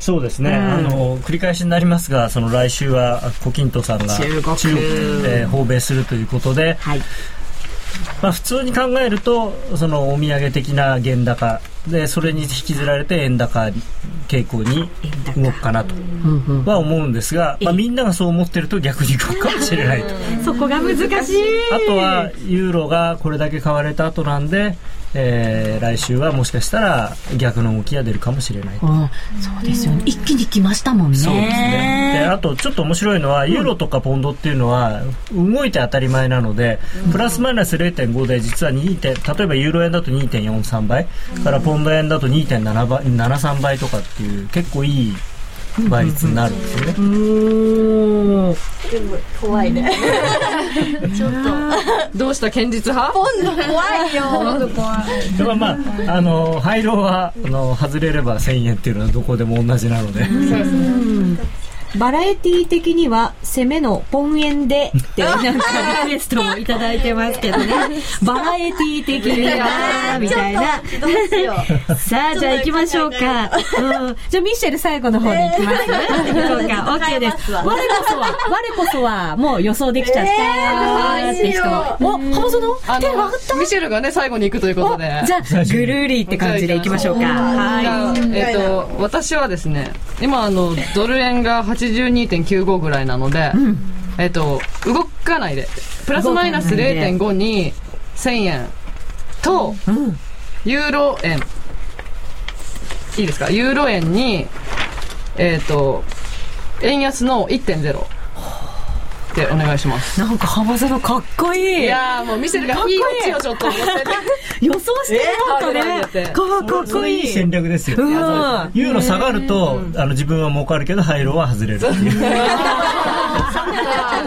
そうですね、あの繰り返しになりますがその来週は胡錦涛さんが中国。で訪米するということで、はいまあ、普通に考えるとそのお土産的な原高。でそれに引きずられて円高傾向に動くかなと。は思うんですが、まあ、みんながそう思ってると逆に動くかもしれないと。そこが難しい。あとはユーロがこれだけ買われた後なんで、えー来週はもしかしたら逆の動きが出るかもしれない。あそうですよね。一気に来ましたもんね。そうですね。で、あとちょっと面白いのは、ユーロとかポンドっていうのは、動いて当たり前なので、プラスマイナス0.5で、実は2点、例えばユーロ円だと2.43倍、からポンド円だと2.7倍、73倍とかっていう、結構いい倍率になるんですよね。おー怖いね。どうした堅実派？今度怖いよ。でもまあ、あの、廃炉は、あの、外れれば1000円っていうのはどこでも同じなので。バラエティ的には攻めのポン円でって <laughs> なんかリクエストもいただいてますけどね。<laughs> バラエティ的にはみたいな。<laughs> さあじゃあ行きましょうか、うん、じゃあミッシェル最後の方に行きます、行こうか OK です。我こそは我こそはもう予想できちゃった。って人お浜園？あ手が上がった？の、ミシェルがね、最後に行くということで。じゃあぐるりって感じで行きましょうか。はあ、えっ、と、私はですね、今、あの、ドル円が82.95ぐらいなので、えっ、と、動かないで、プラスマイナス0.5に1000円。と、ユーロ円、いいですか、ユーロ円に、えっ、と、円安の1.0でお願いします。いなんか浜園かっこいい。いやーもうミシェルがいい。こっちょっと。予想してなかったね、えーかかっこいい。いい戦略ですよ。うん。ユーロ下がると、あの自分は儲かるけど、廃炉は外れる。っていう。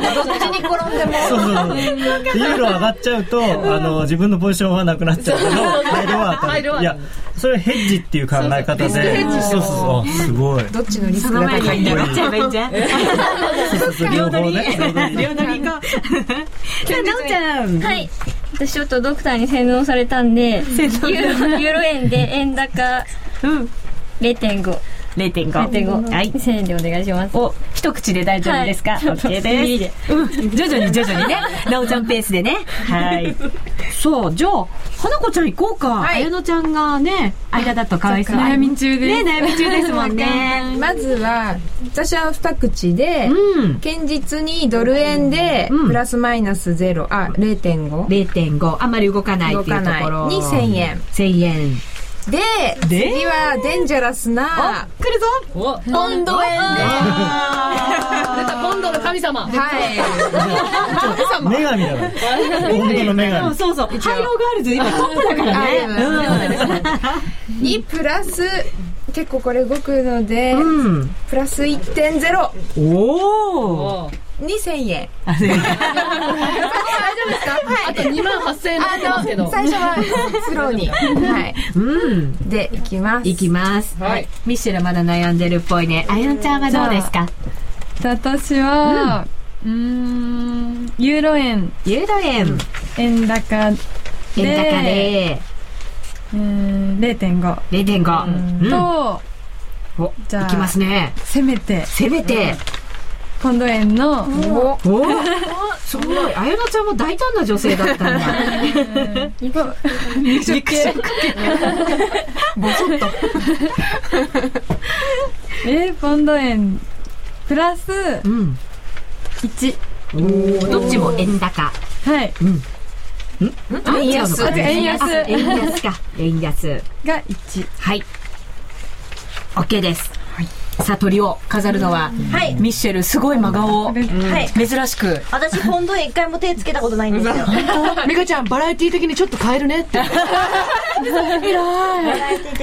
どっちに転んでもそうそうそう。でユーロ上がっちゃうと、あの、自分のポジションはなくなっちゃうけど、廃炉はいや、それヘッジっていう考え方で、そうそう。そうすごい。どっちのリスクがその前高いんだろう。に行っちゃえばいいんじゃん。<laughs> そうそう両方ね。両乗り行こうさあなおちゃん。はい。私ちょっとドクターに洗脳されたんで、ユーロユーロ円で円高うん。0.5。0.5 0.5。はい。1000円でお願いします。お一口で大丈夫ですか、はい。OK です。うん。徐々に徐々にね。なおちゃんペースでね。はい。そうじゃあ花子ちゃん行こうか、はい。綾乃ちゃんがね間だとかわいそう。悩み中です。ね悩み中ですもんね。まずは私は二口で、うん。堅実にドル円でうん。プラスマイナスゼロ。あ0.5 0.5あんまり動かないっていうところ。動かない。に1000円。1000円で次はデンジャラスな来るぞ。ポンド円でポンドの神様。はい。女神だから。本当の女神。そうそう。ハイローガールズ今トップだからね。にプラス結構これ動くので、うん。プラス1.0おおに1000円。大丈夫ですかはいあと2万8000円残ってますけど最初はスローに。はい。うん。でいきます。いきます。はい。ミッシェルまだ悩んでるっぽいね。あやんちゃんはどうですか？私は、うーん、ユーロ円、ユーロ円。円高で、円高で。うーん0.5 0.5うん。と、おじゃあいきますね。せめて、せめてポンド円の、お。すごい。あやなちゃんも大胆な女性だったんだ。肉食系。えー、ポンド円、プラスうん。1。どっちも円高。はい。円安。円安。円安。か。円安。が1。はい。OK です。さあ、鳥を飾るのは、はい。ミッシェル、すごい真顔を、はい。珍しく。私ポンド円一回も手つけたことないんですよ。<laughs> 美香ちゃんバラエティ的にちょっと変えるねって。<laughs>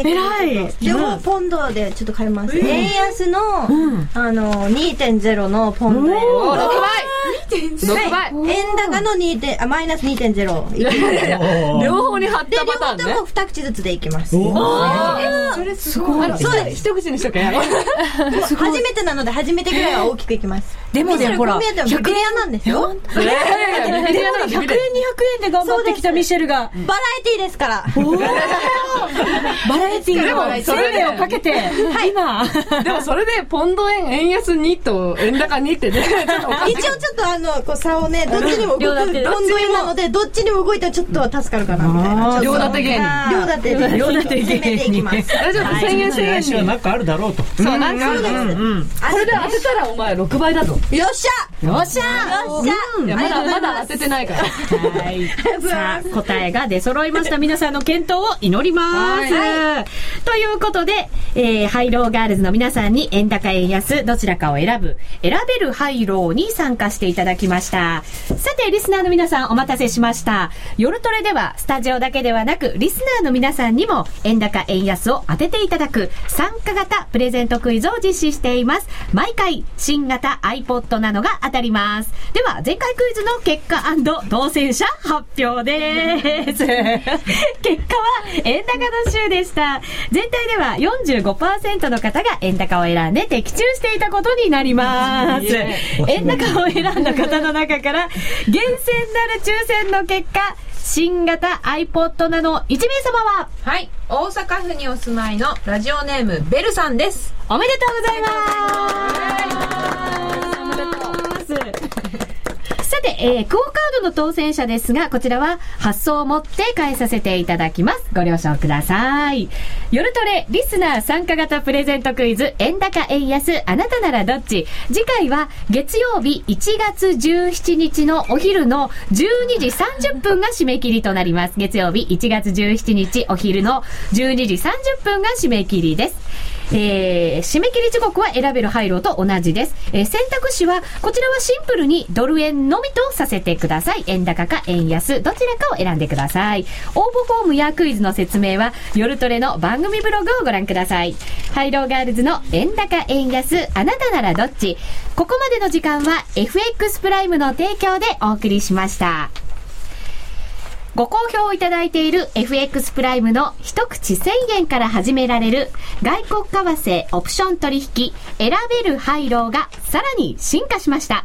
偉い。両方ポンドでちょっと変えます、円安の、あの2.0のポンド円お6倍6倍。円高の2点あマイナス2.0いきます両方に貼っで両たパターンね。方とも2口ずつでいきます。それすごい。そうです。一口にしとけ <laughs> 初めてなので初めてぐらいは大きくいきますでもね、ほら、こう見えてもビビリアなんですよ。100 100円、200円で頑張ってきたミッシェルが、バラエティーですから。バラエティーのそれで生命をかけて、今、でもそれでポンド円円安2と円高2ってね。<laughs> 一応ちょっとあのこう差をねどっちにも動くポンド円なのでどっちにも動いたらちょっと助かるかなみたいな両立て芸人両立てで両立て芸人攻めていきます。大丈夫。1000円1000円は何かあるだろうと。そうなんかそうです。これで当てたらお前6倍だぞよっしゃよっしゃよっしゃいやまだまだ当ててないからはい。さあ、答えが出揃いました。<laughs> 皆さんの健闘を祈ります。ということで、えーハイローガールズの皆さんに円高円安、どちらかを選ぶ、選べるハイローに参加していただきました。さて、リスナーの皆さんお待たせしました。夜トレでは、スタジオだけではなく、リスナーの皆さんにも、円高円安を当てていただく、参加型プレゼントクイズを実施しています。毎回、新型 iPod などが当たります。では、前回クイズの結果当選者発表です。<laughs> 結果は円高の週でした。全体では45%の方が円高を選んで的中していたことになります。円高を選んだ方の中から、厳選なる抽選の結果、新型 iPod など1名様は、はい大阪府にお住まいのラジオネームベルさんですおめでとうございます。さて、えー、クオカードの当選者ですが、こちらは発送をもって返させていただきます。ご了承ください。夜トレリスナー参加型プレゼントクイズ、円高円安、あなたならどっち次回は月曜日1月17日のお昼の12時30分が締め切りとなります。月曜日1月17日お昼の12時30分が締め切りです。えー、締め切り時刻は選べる配慮と同じです。えー選択肢は、こちらはシンプルにドル円のみとさせてください。円高か円安、どちらかを選んでください。応募フォームやクイズの説明は、夜トレの番組ブログをご覧ください。ハイローガールズの円高円安、あなたならどっちここまでの時間は FX プライムの提供でお送りしました。ご好評いただいている FX プライムの一口1000円から始められる外国為替オプション取引選べる配慮がさらに進化しました。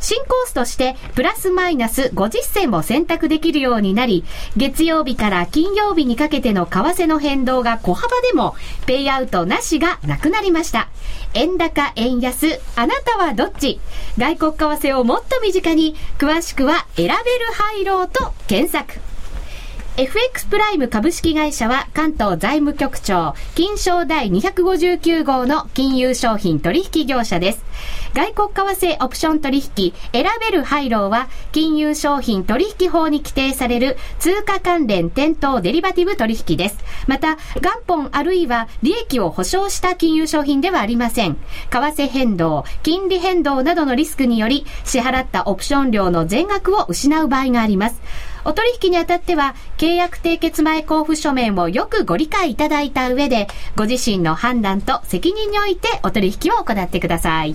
新コースとしてプラスマイナス50銭を選択できるようになり、月曜日から金曜日にかけての為替の変動が小幅でもペイアウトなしがなくなりました。円高、円安、あなたはどっち？外国為替をもっと身近に、詳しくは選べる配慮と検索。FX プライム株式会社は関東財務局長、金賞第259号の金融商品取引業者です。外国為替オプション取引、選べるハイローは、金融商品取引法に規定される通貨関連店頭デリバティブ取引です。また、元本あるいは利益を保証した金融商品ではありません。為替変動、金利変動などのリスクにより、支払ったオプション料の全額を失う場合があります。お取引にあたっては、契約締結前交付書面をよくご理解いただいた上で、ご自身の判断と責任においてお取引を行ってください。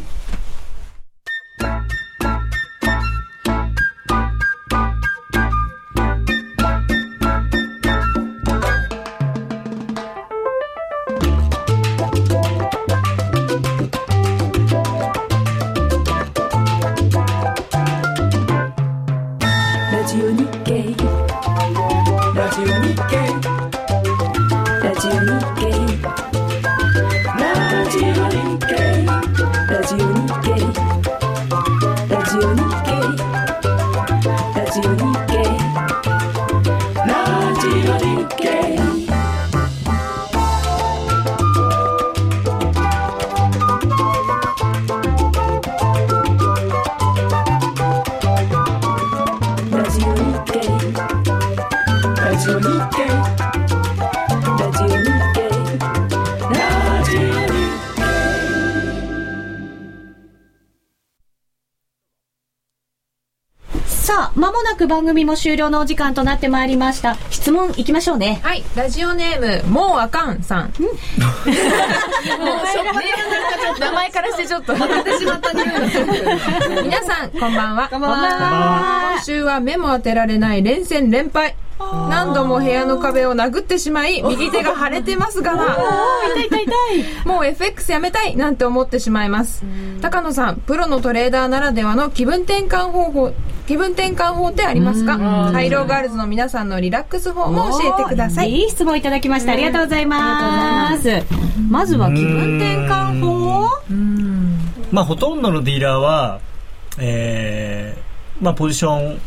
く番組も終了のお時間となってまいりました。質問いきましょうね。はい、ラジオネーム、もうあかんさん。<laughs> もう、名前からしてちょっと、当てしまった匂いがする。皆さん、こんばんは。こんばんは。今週は目も当てられない連戦連敗。何度も部屋の壁を殴ってしまい、右手が腫れてますがな。痛い痛い痛い。もう FX やめたいなんて思ってしまいます。高野さん、プロのトレーダーならではの気分転換方法、気分転換法ってありますか？ハイローガールズの皆さんのリラックス法も教えてください。いい質問いただきました。ありがとうございます。まずは気分転換法まあ、ほとんどのディーラーは、えーまあ、ポジション、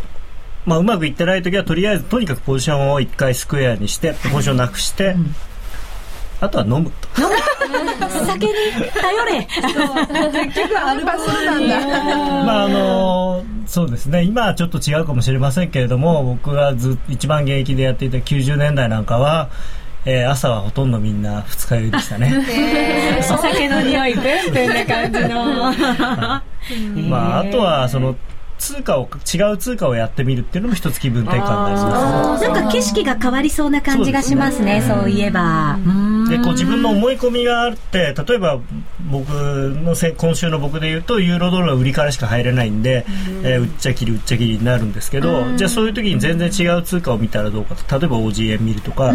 まあ、うまくいってない時はとりあえずとにかくポジションを一回スクエアにしてポジションなくして、あとは飲むと。酒に頼れ。結局アルバそうなんだ。まああのそうですね今はちょっと違うかもしれませんけれども僕がず一番現役でやっていた90年代なんかは、えー朝はほとんどみんな二日酔いでしたね。<laughs> お酒の匂い、ブンブンな感じの。まあ、あとはその通貨を違う通貨をやってみるっていうのも一つ気分転換になりますね。なんか景色が変わりそうな感じがしますね、そういえば。でこう自分の思い込みがあって例えば僕のせ今週の僕で言うとユーロドルは売りからしか入れないんで、えー売っちゃきり売っちゃきりになるんですけど、じゃあそういう時に全然違う通貨を見たらどうかと例えば OG 円見るとか、っ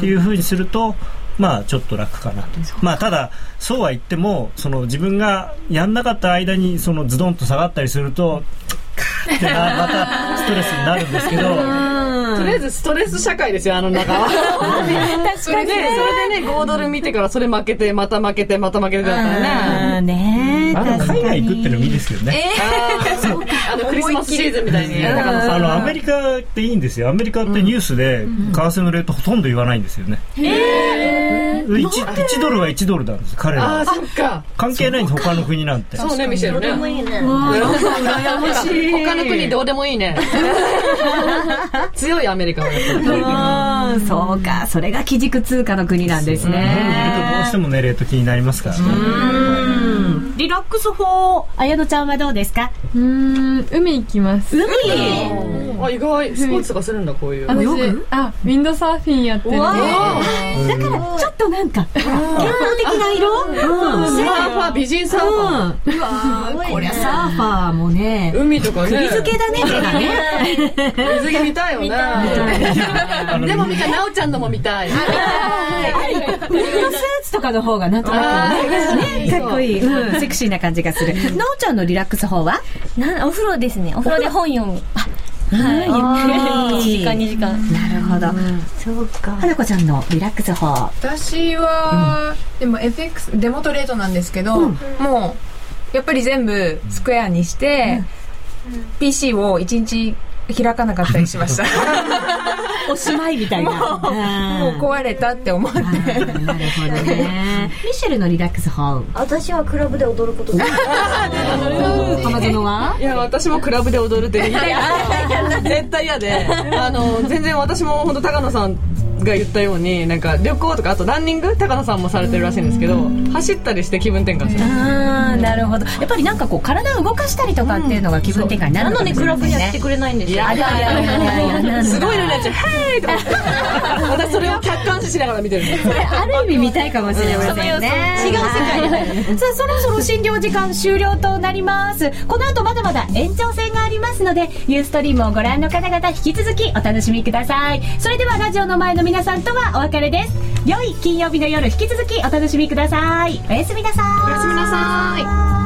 ていうふうにするとまあちょっと楽かなと。まあただそうは言ってもその自分がやんなかった間にそのズドンと下がったりするとってなまたストレスになるんですけど。とりあえずストレス社会ですよ、あの中は。それで、それでね、5ドル見てからそれ負けて、また負けて、また負けてだったらね。ね海外行くっていうのもいいですよね。あの、クリスマスシーズンみたいに。あのアメリカっていいんですよ。アメリカってニュースで為替のレートほとんど言わないんですよね、1, 1ドルは1ドルなんです彼ら。あそっか。関係ないんです他の国なんて。そうね、ミシェルね。羨ましい。他の国どうでもいいね。<laughs> 強いアメリカはそうか、それが基軸通貨の国なんです日本にいるとどうねし。てもねレート気になりますからね。うんリラックス法、綾乃ちゃんはどうですか？うーん、海行きます。海？あ、意外。スポーツとかするんだ、こういう。私、あ、ウィンドサーフィンやってる。だから、ちょっとなんか、健康的な色？うん。サーファー、美人サーファー。うわーこりゃサーファーもね、海とかね。釘付けだね、手がね。水着見たいよね。でも見たい、なおちゃんのも見たい。ウィンドスーツとかの方がなんとなくかっこいい、うん、セクシーな感じがする。なおちゃんのリラックス法は？なお風呂ですね。お風呂で本読む。はい。1時間、2時間。なるほど。そうか。花子ちゃんのリラックス法。私は、でも FX デモトレードなんですけど、もうやっぱり全部スクエアにして、PC を1日開かなかったりしました <laughs> おしまいみたいな。もう壊れたって思って。なるほどね。<laughs> ミシェルのリラックス法。私はクラブで踊ることです。<laughs> 浜園は？いや、私もクラブで踊るって絶対嫌で、あの、全然私も本当高野さんが言ったように、なんか旅行とか、あとランニング高野さんもされてるらしいんですけど、走ったりして気分転換する。ああ、なるほど。やっぱりなんかこう、体を動かしたりとかっていうのが気分転換になるなのにクラブにやってくくれないんですよ。いやいやいやすごいのになっちゃう、ヘーイとか。私それを客観視しながら見てるんです。ある意味見たいかもしれませんね。違う世界さあ、そろそろ診療時間終了となります。この後まだまだ延長戦がありますので、ユーストリームをご覧の方々引き続きお楽しみください。それではラジオの前の皆さんとはお別れです。良い金曜日の夜引き続きお楽しみください。おやすみなさい。おやすみなさい。